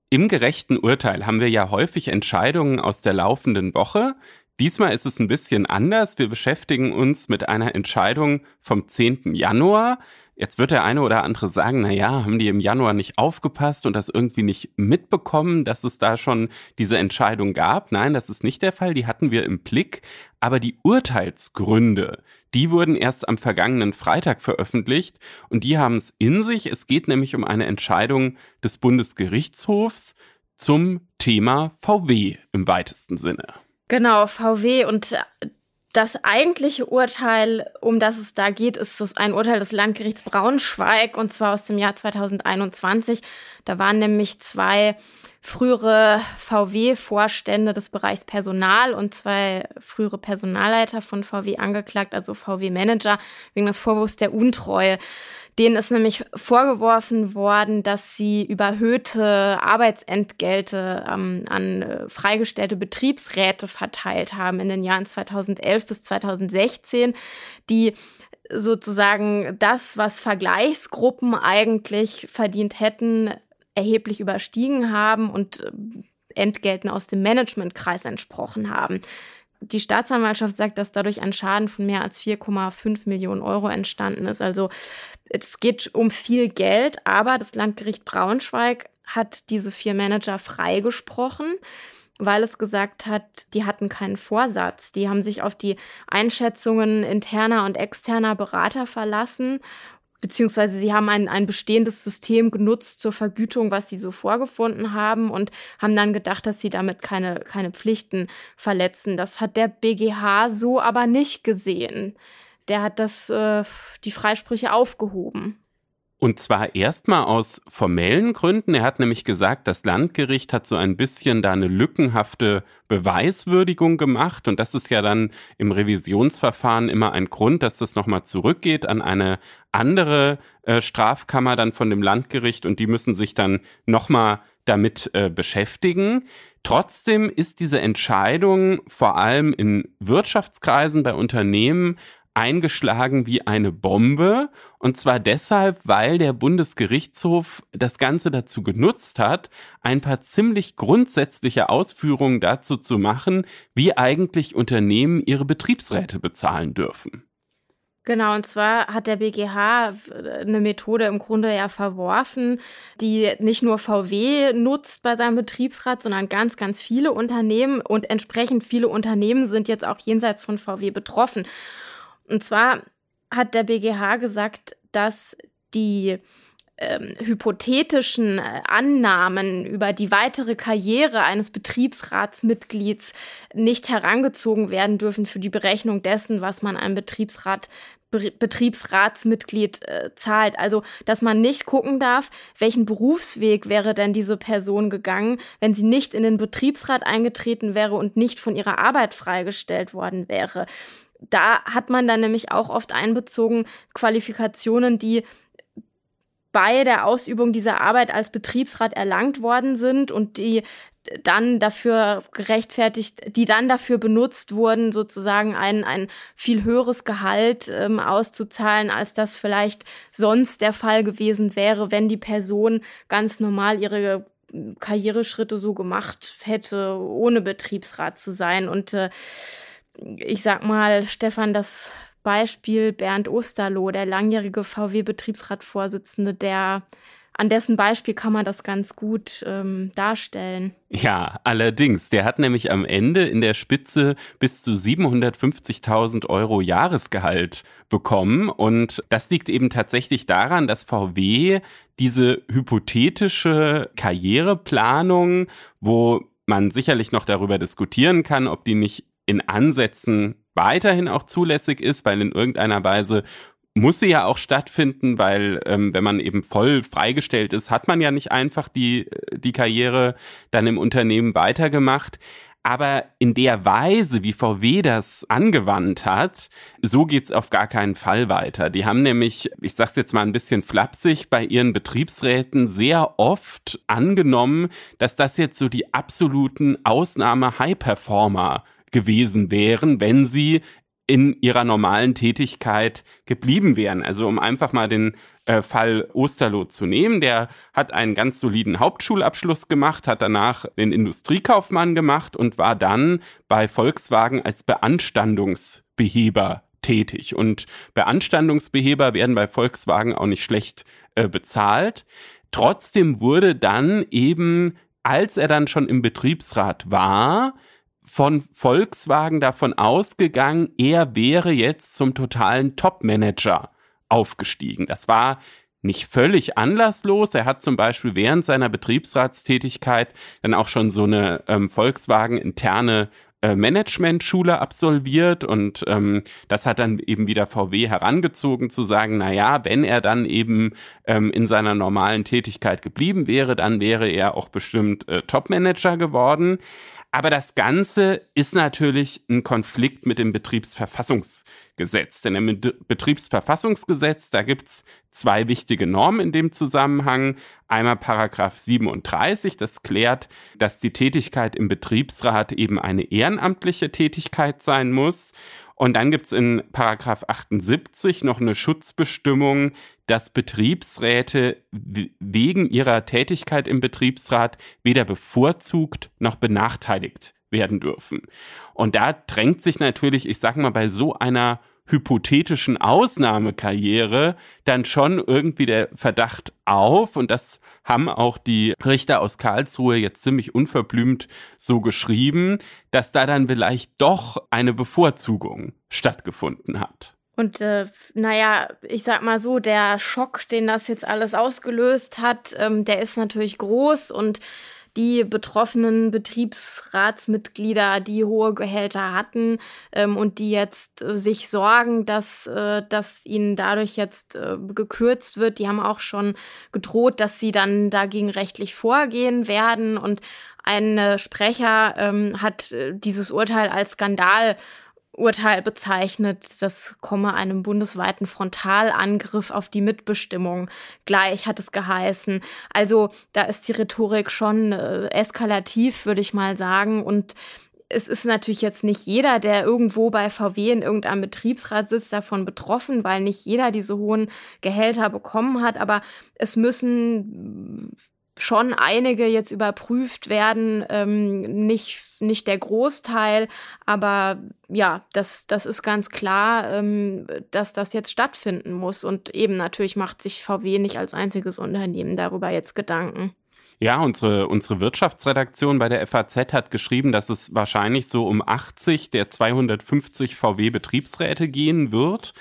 Im gerechten Urteil haben wir ja häufig Entscheidungen aus der laufenden Woche. Diesmal ist es ein bisschen anders. Wir beschäftigen uns mit einer Entscheidung vom 10. Januar. Jetzt wird der eine oder andere sagen, na ja, haben die im Januar nicht aufgepasst und das irgendwie nicht mitbekommen, dass es da schon diese Entscheidung gab. Nein, das ist nicht der Fall. Die hatten wir im Blick. Aber die Urteilsgründe, die wurden erst am vergangenen Freitag veröffentlicht und die haben es in sich. Es geht nämlich um eine Entscheidung des Bundesgerichtshofs zum Thema VW im weitesten Sinne. Genau, VW und das eigentliche Urteil, um das es da geht, ist ein Urteil des Landgerichts Braunschweig und zwar aus dem Jahr 2021. Da waren nämlich zwei frühere VW-Vorstände des Bereichs Personal und zwei frühere Personalleiter von VW angeklagt, also VW-Manager, wegen des Vorwurfs der Untreue. Denen ist nämlich vorgeworfen worden, dass sie überhöhte Arbeitsentgelte ähm, an äh, freigestellte Betriebsräte verteilt haben in den Jahren 2011 bis 2016, die sozusagen das, was Vergleichsgruppen eigentlich verdient hätten, erheblich überstiegen haben und äh, Entgelten aus dem Managementkreis entsprochen haben. Die Staatsanwaltschaft sagt, dass dadurch ein Schaden von mehr als 4,5 Millionen Euro entstanden ist. Also es geht um viel Geld, aber das Landgericht Braunschweig hat diese vier Manager freigesprochen, weil es gesagt hat, die hatten keinen Vorsatz. Die haben sich auf die Einschätzungen interner und externer Berater verlassen beziehungsweise sie haben ein, ein bestehendes System genutzt zur Vergütung, was sie so vorgefunden haben und haben dann gedacht, dass sie damit keine, keine Pflichten verletzen. Das hat der BGH so aber nicht gesehen. Der hat das, äh, die Freisprüche aufgehoben. Und zwar erstmal aus formellen Gründen. Er hat nämlich gesagt, das Landgericht hat so ein bisschen da eine lückenhafte Beweiswürdigung gemacht. Und das ist ja dann im Revisionsverfahren immer ein Grund, dass das nochmal zurückgeht an eine andere äh, Strafkammer dann von dem Landgericht und die müssen sich dann nochmal damit äh, beschäftigen. Trotzdem ist diese Entscheidung vor allem in Wirtschaftskreisen bei Unternehmen eingeschlagen wie eine Bombe. Und zwar deshalb, weil der Bundesgerichtshof das Ganze dazu genutzt hat, ein paar ziemlich grundsätzliche Ausführungen dazu zu machen, wie eigentlich Unternehmen ihre Betriebsräte bezahlen dürfen. Genau, und zwar hat der BGH eine Methode im Grunde ja verworfen, die nicht nur VW nutzt bei seinem Betriebsrat, sondern ganz, ganz viele Unternehmen und entsprechend viele Unternehmen sind jetzt auch jenseits von VW betroffen. Und zwar hat der BGH gesagt, dass die ähm, hypothetischen äh, Annahmen über die weitere Karriere eines Betriebsratsmitglieds nicht herangezogen werden dürfen für die Berechnung dessen, was man einem Betriebsrat Betriebsratsmitglied äh, zahlt. Also, dass man nicht gucken darf, welchen Berufsweg wäre denn diese Person gegangen, wenn sie nicht in den Betriebsrat eingetreten wäre und nicht von ihrer Arbeit freigestellt worden wäre da hat man dann nämlich auch oft einbezogen Qualifikationen, die bei der Ausübung dieser Arbeit als Betriebsrat erlangt worden sind und die dann dafür gerechtfertigt, die dann dafür benutzt wurden, sozusagen ein, ein viel höheres Gehalt ähm, auszuzahlen, als das vielleicht sonst der Fall gewesen wäre, wenn die Person ganz normal ihre Karriereschritte so gemacht hätte, ohne Betriebsrat zu sein. Und äh, ich sag mal, Stefan, das Beispiel Bernd Osterloh, der langjährige VW-Betriebsratsvorsitzende, der an dessen Beispiel kann man das ganz gut ähm, darstellen. Ja, allerdings. Der hat nämlich am Ende in der Spitze bis zu 750.000 Euro Jahresgehalt bekommen. Und das liegt eben tatsächlich daran, dass VW diese hypothetische Karriereplanung, wo man sicherlich noch darüber diskutieren kann, ob die nicht in Ansätzen weiterhin auch zulässig ist, weil in irgendeiner Weise muss sie ja auch stattfinden, weil ähm, wenn man eben voll freigestellt ist, hat man ja nicht einfach die, die Karriere dann im Unternehmen weitergemacht. Aber in der Weise, wie VW das angewandt hat, so geht's auf gar keinen Fall weiter. Die haben nämlich, ich sag's jetzt mal ein bisschen flapsig, bei ihren Betriebsräten sehr oft angenommen, dass das jetzt so die absoluten Ausnahme-High-Performer gewesen wären, wenn sie in ihrer normalen Tätigkeit geblieben wären. Also um einfach mal den äh, Fall Osterloh zu nehmen, der hat einen ganz soliden Hauptschulabschluss gemacht, hat danach den Industriekaufmann gemacht und war dann bei Volkswagen als Beanstandungsbeheber tätig. Und Beanstandungsbeheber werden bei Volkswagen auch nicht schlecht äh, bezahlt. Trotzdem wurde dann eben, als er dann schon im Betriebsrat war, von Volkswagen davon ausgegangen, er wäre jetzt zum totalen Top-Manager aufgestiegen. Das war nicht völlig anlasslos. Er hat zum Beispiel während seiner Betriebsratstätigkeit dann auch schon so eine ähm, Volkswagen-interne äh, Management-Schule absolviert und ähm, das hat dann eben wieder VW herangezogen zu sagen, na ja, wenn er dann eben ähm, in seiner normalen Tätigkeit geblieben wäre, dann wäre er auch bestimmt äh, Top-Manager geworden. Aber das Ganze ist natürlich ein Konflikt mit dem Betriebsverfassungsgesetz. Denn im Betriebsverfassungsgesetz, da gibt's zwei wichtige Normen in dem Zusammenhang. Einmal Paragraph 37, das klärt, dass die Tätigkeit im Betriebsrat eben eine ehrenamtliche Tätigkeit sein muss. Und dann gibt's in Paragraph 78 noch eine Schutzbestimmung, dass Betriebsräte wegen ihrer Tätigkeit im Betriebsrat weder bevorzugt noch benachteiligt werden dürfen. Und da drängt sich natürlich, ich sag mal, bei so einer hypothetischen Ausnahmekarriere dann schon irgendwie der Verdacht auf, und das haben auch die Richter aus Karlsruhe jetzt ziemlich unverblümt so geschrieben, dass da dann vielleicht doch eine Bevorzugung stattgefunden hat. Und äh, naja, ich sag mal so, der Schock, den das jetzt alles ausgelöst hat, ähm, der ist natürlich groß und die betroffenen Betriebsratsmitglieder, die hohe Gehälter hatten ähm, und die jetzt äh, sich sorgen, dass, äh, dass ihnen dadurch jetzt äh, gekürzt wird, die haben auch schon gedroht, dass sie dann dagegen rechtlich vorgehen werden. Und ein Sprecher ähm, hat äh, dieses Urteil als Skandal Urteil bezeichnet, das komme einem bundesweiten Frontalangriff auf die Mitbestimmung gleich, hat es geheißen. Also da ist die Rhetorik schon äh, eskalativ, würde ich mal sagen. Und es ist natürlich jetzt nicht jeder, der irgendwo bei VW in irgendeinem Betriebsrat sitzt, davon betroffen, weil nicht jeder diese hohen Gehälter bekommen hat. Aber es müssen schon einige jetzt überprüft werden, ähm, nicht, nicht der Großteil, aber ja, das, das ist ganz klar, ähm, dass das jetzt stattfinden muss. Und eben natürlich macht sich VW nicht als einziges Unternehmen darüber jetzt Gedanken. Ja, unsere, unsere Wirtschaftsredaktion bei der FAZ hat geschrieben, dass es wahrscheinlich so um 80 der 250 VW-Betriebsräte gehen wird.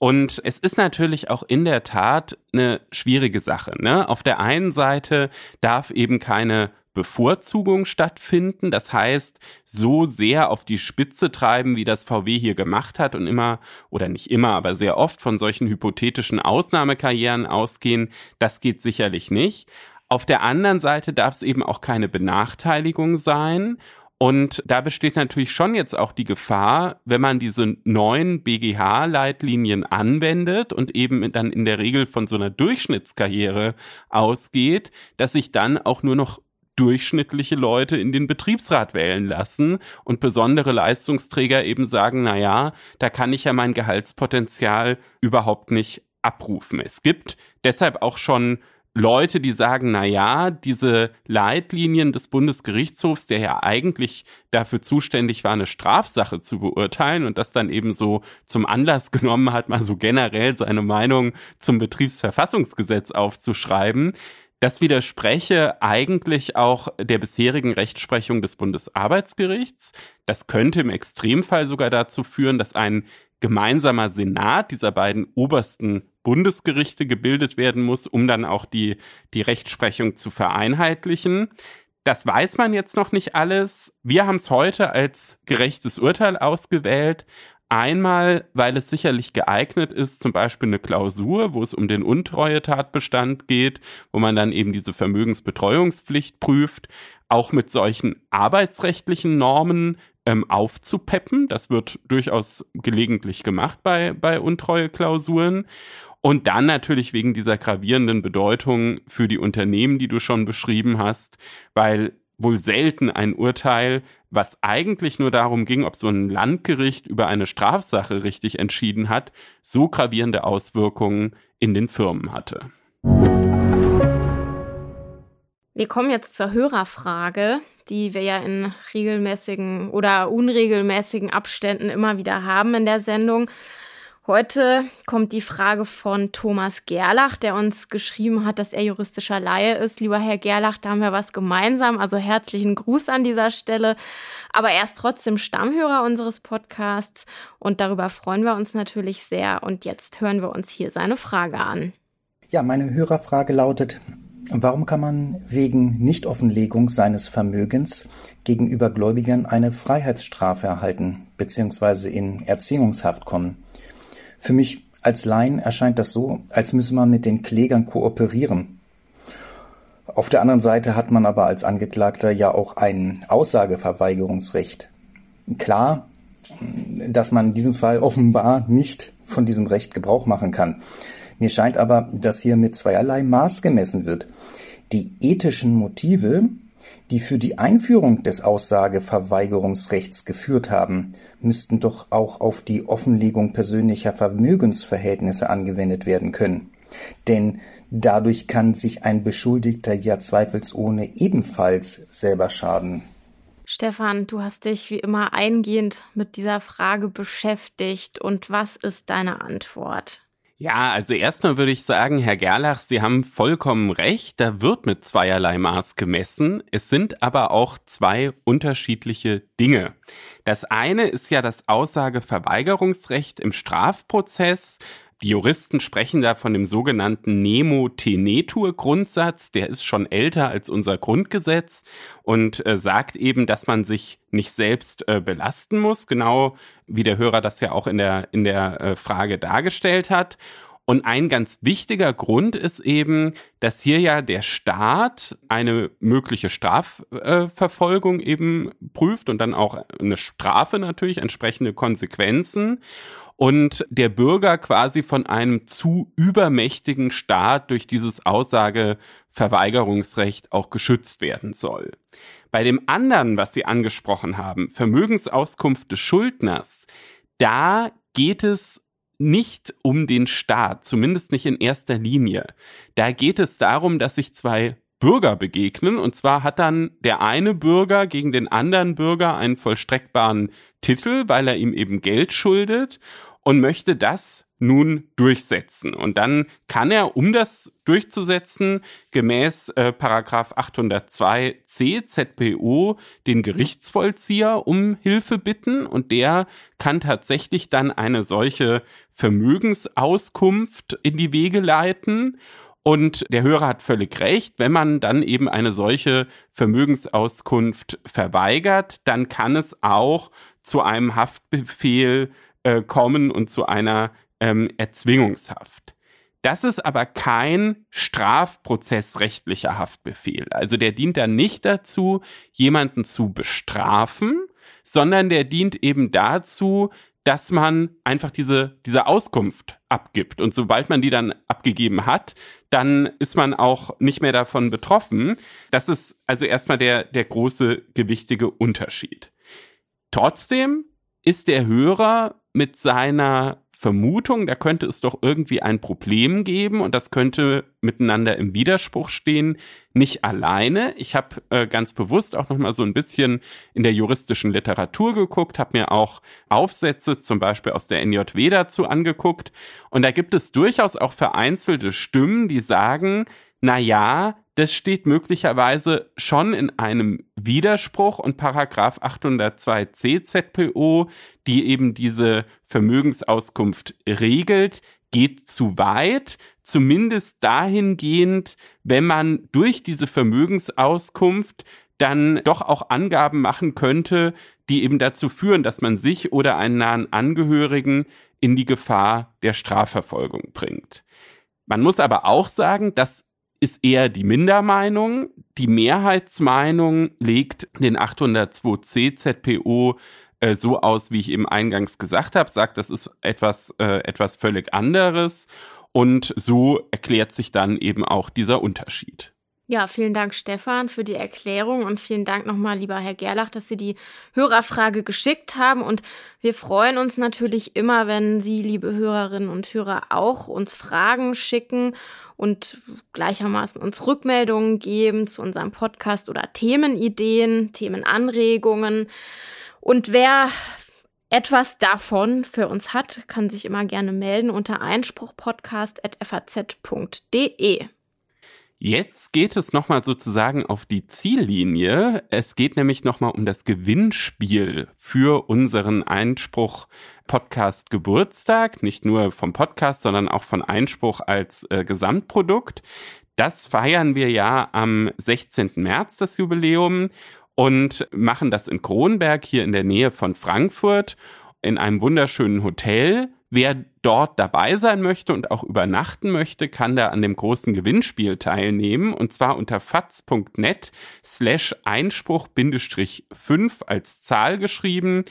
Und es ist natürlich auch in der Tat eine schwierige Sache. Ne? Auf der einen Seite darf eben keine Bevorzugung stattfinden. Das heißt, so sehr auf die Spitze treiben, wie das VW hier gemacht hat und immer oder nicht immer, aber sehr oft von solchen hypothetischen Ausnahmekarrieren ausgehen, das geht sicherlich nicht. Auf der anderen Seite darf es eben auch keine Benachteiligung sein. Und da besteht natürlich schon jetzt auch die Gefahr, wenn man diese neuen BGH-Leitlinien anwendet und eben dann in der Regel von so einer Durchschnittskarriere ausgeht, dass sich dann auch nur noch durchschnittliche Leute in den Betriebsrat wählen lassen und besondere Leistungsträger eben sagen, na ja, da kann ich ja mein Gehaltspotenzial überhaupt nicht abrufen. Es gibt deshalb auch schon Leute, die sagen, na ja, diese Leitlinien des Bundesgerichtshofs, der ja eigentlich dafür zuständig war, eine Strafsache zu beurteilen und das dann eben so zum Anlass genommen hat, mal so generell seine Meinung zum Betriebsverfassungsgesetz aufzuschreiben, das widerspreche eigentlich auch der bisherigen Rechtsprechung des Bundesarbeitsgerichts. Das könnte im Extremfall sogar dazu führen, dass ein gemeinsamer Senat dieser beiden obersten Bundesgerichte gebildet werden muss, um dann auch die, die Rechtsprechung zu vereinheitlichen. Das weiß man jetzt noch nicht alles. Wir haben es heute als gerechtes Urteil ausgewählt. Einmal, weil es sicherlich geeignet ist, zum Beispiel eine Klausur, wo es um den Untreue-Tatbestand geht, wo man dann eben diese Vermögensbetreuungspflicht prüft, auch mit solchen arbeitsrechtlichen Normen ähm, aufzupeppen. Das wird durchaus gelegentlich gemacht bei, bei Untreue-Klausuren. Und dann natürlich wegen dieser gravierenden Bedeutung für die Unternehmen, die du schon beschrieben hast, weil wohl selten ein Urteil, was eigentlich nur darum ging, ob so ein Landgericht über eine Strafsache richtig entschieden hat, so gravierende Auswirkungen in den Firmen hatte. Wir kommen jetzt zur Hörerfrage, die wir ja in regelmäßigen oder unregelmäßigen Abständen immer wieder haben in der Sendung. Heute kommt die Frage von Thomas Gerlach, der uns geschrieben hat, dass er juristischer Laie ist. Lieber Herr Gerlach, da haben wir was gemeinsam. Also herzlichen Gruß an dieser Stelle. Aber er ist trotzdem Stammhörer unseres Podcasts und darüber freuen wir uns natürlich sehr. Und jetzt hören wir uns hier seine Frage an. Ja, meine Hörerfrage lautet, warum kann man wegen Nichtoffenlegung seines Vermögens gegenüber Gläubigern eine Freiheitsstrafe erhalten bzw. in Erziehungshaft kommen? Für mich als Laien erscheint das so, als müsse man mit den Klägern kooperieren. Auf der anderen Seite hat man aber als Angeklagter ja auch ein Aussageverweigerungsrecht. Klar, dass man in diesem Fall offenbar nicht von diesem Recht Gebrauch machen kann. Mir scheint aber, dass hier mit zweierlei Maß gemessen wird. Die ethischen Motive, die für die Einführung des Aussageverweigerungsrechts geführt haben, müssten doch auch auf die Offenlegung persönlicher Vermögensverhältnisse angewendet werden können. Denn dadurch kann sich ein Beschuldigter ja zweifelsohne ebenfalls selber schaden. Stefan, du hast dich wie immer eingehend mit dieser Frage beschäftigt. Und was ist deine Antwort? Ja, also erstmal würde ich sagen, Herr Gerlach, Sie haben vollkommen recht. Da wird mit zweierlei Maß gemessen. Es sind aber auch zwei unterschiedliche Dinge. Das eine ist ja das Aussageverweigerungsrecht im Strafprozess. Die Juristen sprechen da von dem sogenannten Nemo Tenetur Grundsatz. Der ist schon älter als unser Grundgesetz und äh, sagt eben, dass man sich nicht selbst äh, belasten muss, genau wie der Hörer das ja auch in der, in der äh, Frage dargestellt hat. Und ein ganz wichtiger Grund ist eben, dass hier ja der Staat eine mögliche Strafverfolgung eben prüft und dann auch eine Strafe natürlich, entsprechende Konsequenzen und der Bürger quasi von einem zu übermächtigen Staat durch dieses Aussageverweigerungsrecht auch geschützt werden soll. Bei dem anderen, was Sie angesprochen haben, Vermögensauskunft des Schuldners, da geht es nicht um den Staat, zumindest nicht in erster Linie. Da geht es darum, dass sich zwei Bürger begegnen. Und zwar hat dann der eine Bürger gegen den anderen Bürger einen vollstreckbaren Titel, weil er ihm eben Geld schuldet und möchte das nun durchsetzen. Und dann kann er, um das durchzusetzen, gemäß äh, Paragraph 802c ZPO den Gerichtsvollzieher um Hilfe bitten und der kann tatsächlich dann eine solche Vermögensauskunft in die Wege leiten. Und der Hörer hat völlig recht, wenn man dann eben eine solche Vermögensauskunft verweigert, dann kann es auch zu einem Haftbefehl äh, kommen und zu einer ähm, Erzwingungshaft. Das ist aber kein strafprozessrechtlicher Haftbefehl. Also der dient dann nicht dazu, jemanden zu bestrafen, sondern der dient eben dazu, dass man einfach diese, diese Auskunft abgibt. Und sobald man die dann abgegeben hat, dann ist man auch nicht mehr davon betroffen. Das ist also erstmal der, der große, gewichtige Unterschied. Trotzdem ist der Hörer mit seiner Vermutung, da könnte es doch irgendwie ein Problem geben und das könnte miteinander im Widerspruch stehen, nicht alleine. Ich habe äh, ganz bewusst auch noch mal so ein bisschen in der juristischen Literatur geguckt, habe mir auch Aufsätze zum Beispiel aus der NJW dazu angeguckt und da gibt es durchaus auch vereinzelte Stimmen, die sagen, na ja, das steht möglicherweise schon in einem Widerspruch und Paragraph 802c ZPO, die eben diese Vermögensauskunft regelt, geht zu weit, zumindest dahingehend, wenn man durch diese Vermögensauskunft dann doch auch Angaben machen könnte, die eben dazu führen, dass man sich oder einen nahen Angehörigen in die Gefahr der Strafverfolgung bringt. Man muss aber auch sagen, dass ist eher die Mindermeinung. Die Mehrheitsmeinung legt den 802c ZPO äh, so aus, wie ich eben eingangs gesagt habe, sagt, das ist etwas, äh, etwas völlig anderes. Und so erklärt sich dann eben auch dieser Unterschied. Ja, vielen Dank, Stefan, für die Erklärung und vielen Dank nochmal, lieber Herr Gerlach, dass Sie die Hörerfrage geschickt haben. Und wir freuen uns natürlich immer, wenn Sie, liebe Hörerinnen und Hörer, auch uns Fragen schicken und gleichermaßen uns Rückmeldungen geben zu unserem Podcast oder Themenideen, Themenanregungen. Und wer etwas davon für uns hat, kann sich immer gerne melden unter einspruchpodcast.faz.de. Jetzt geht es nochmal sozusagen auf die Ziellinie. Es geht nämlich nochmal um das Gewinnspiel für unseren Einspruch Podcast Geburtstag. Nicht nur vom Podcast, sondern auch von Einspruch als äh, Gesamtprodukt. Das feiern wir ja am 16. März, das Jubiläum, und machen das in Kronberg hier in der Nähe von Frankfurt in einem wunderschönen Hotel Wer dort dabei sein möchte und auch übernachten möchte, kann da an dem großen Gewinnspiel teilnehmen und zwar unter faz.net slash Einspruch-5 als Zahl geschrieben.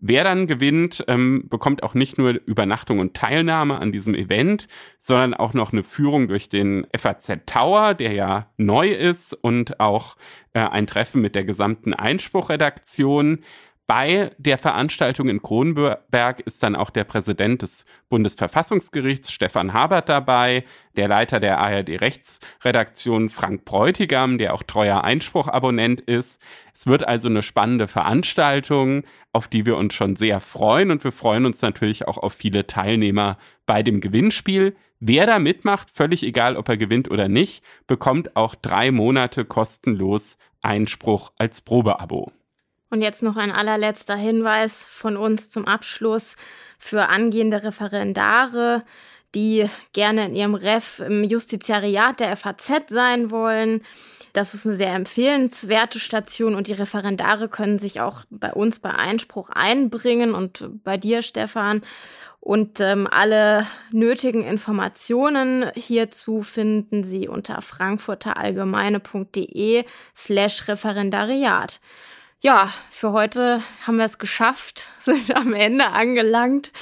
Wer dann gewinnt, ähm, bekommt auch nicht nur Übernachtung und Teilnahme an diesem Event, sondern auch noch eine Führung durch den FAZ Tower, der ja neu ist, und auch äh, ein Treffen mit der gesamten Einspruchredaktion. Bei der Veranstaltung in Kronberg ist dann auch der Präsident des Bundesverfassungsgerichts Stefan Habert dabei, der Leiter der ARD Rechtsredaktion Frank Bräutigam, der auch treuer Einspruchabonnent ist. Es wird also eine spannende Veranstaltung, auf die wir uns schon sehr freuen und wir freuen uns natürlich auch auf viele Teilnehmer bei dem Gewinnspiel. Wer da mitmacht, völlig egal, ob er gewinnt oder nicht, bekommt auch drei Monate kostenlos Einspruch als Probeabo. Und jetzt noch ein allerletzter Hinweis von uns zum Abschluss für angehende Referendare, die gerne in ihrem Ref im Justiziariat der FAZ sein wollen. Das ist eine sehr empfehlenswerte Station und die Referendare können sich auch bei uns bei Einspruch einbringen und bei dir, Stefan. Und ähm, alle nötigen Informationen hierzu finden Sie unter frankfurterallgemeine.de slash Referendariat ja, für heute haben wir es geschafft, sind am Ende angelangt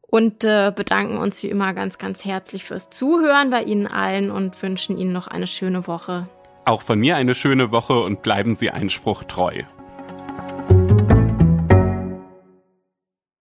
und äh, bedanken uns wie immer ganz, ganz herzlich fürs Zuhören bei Ihnen allen und wünschen Ihnen noch eine schöne Woche. Auch von mir eine schöne Woche und bleiben Sie Einspruch treu.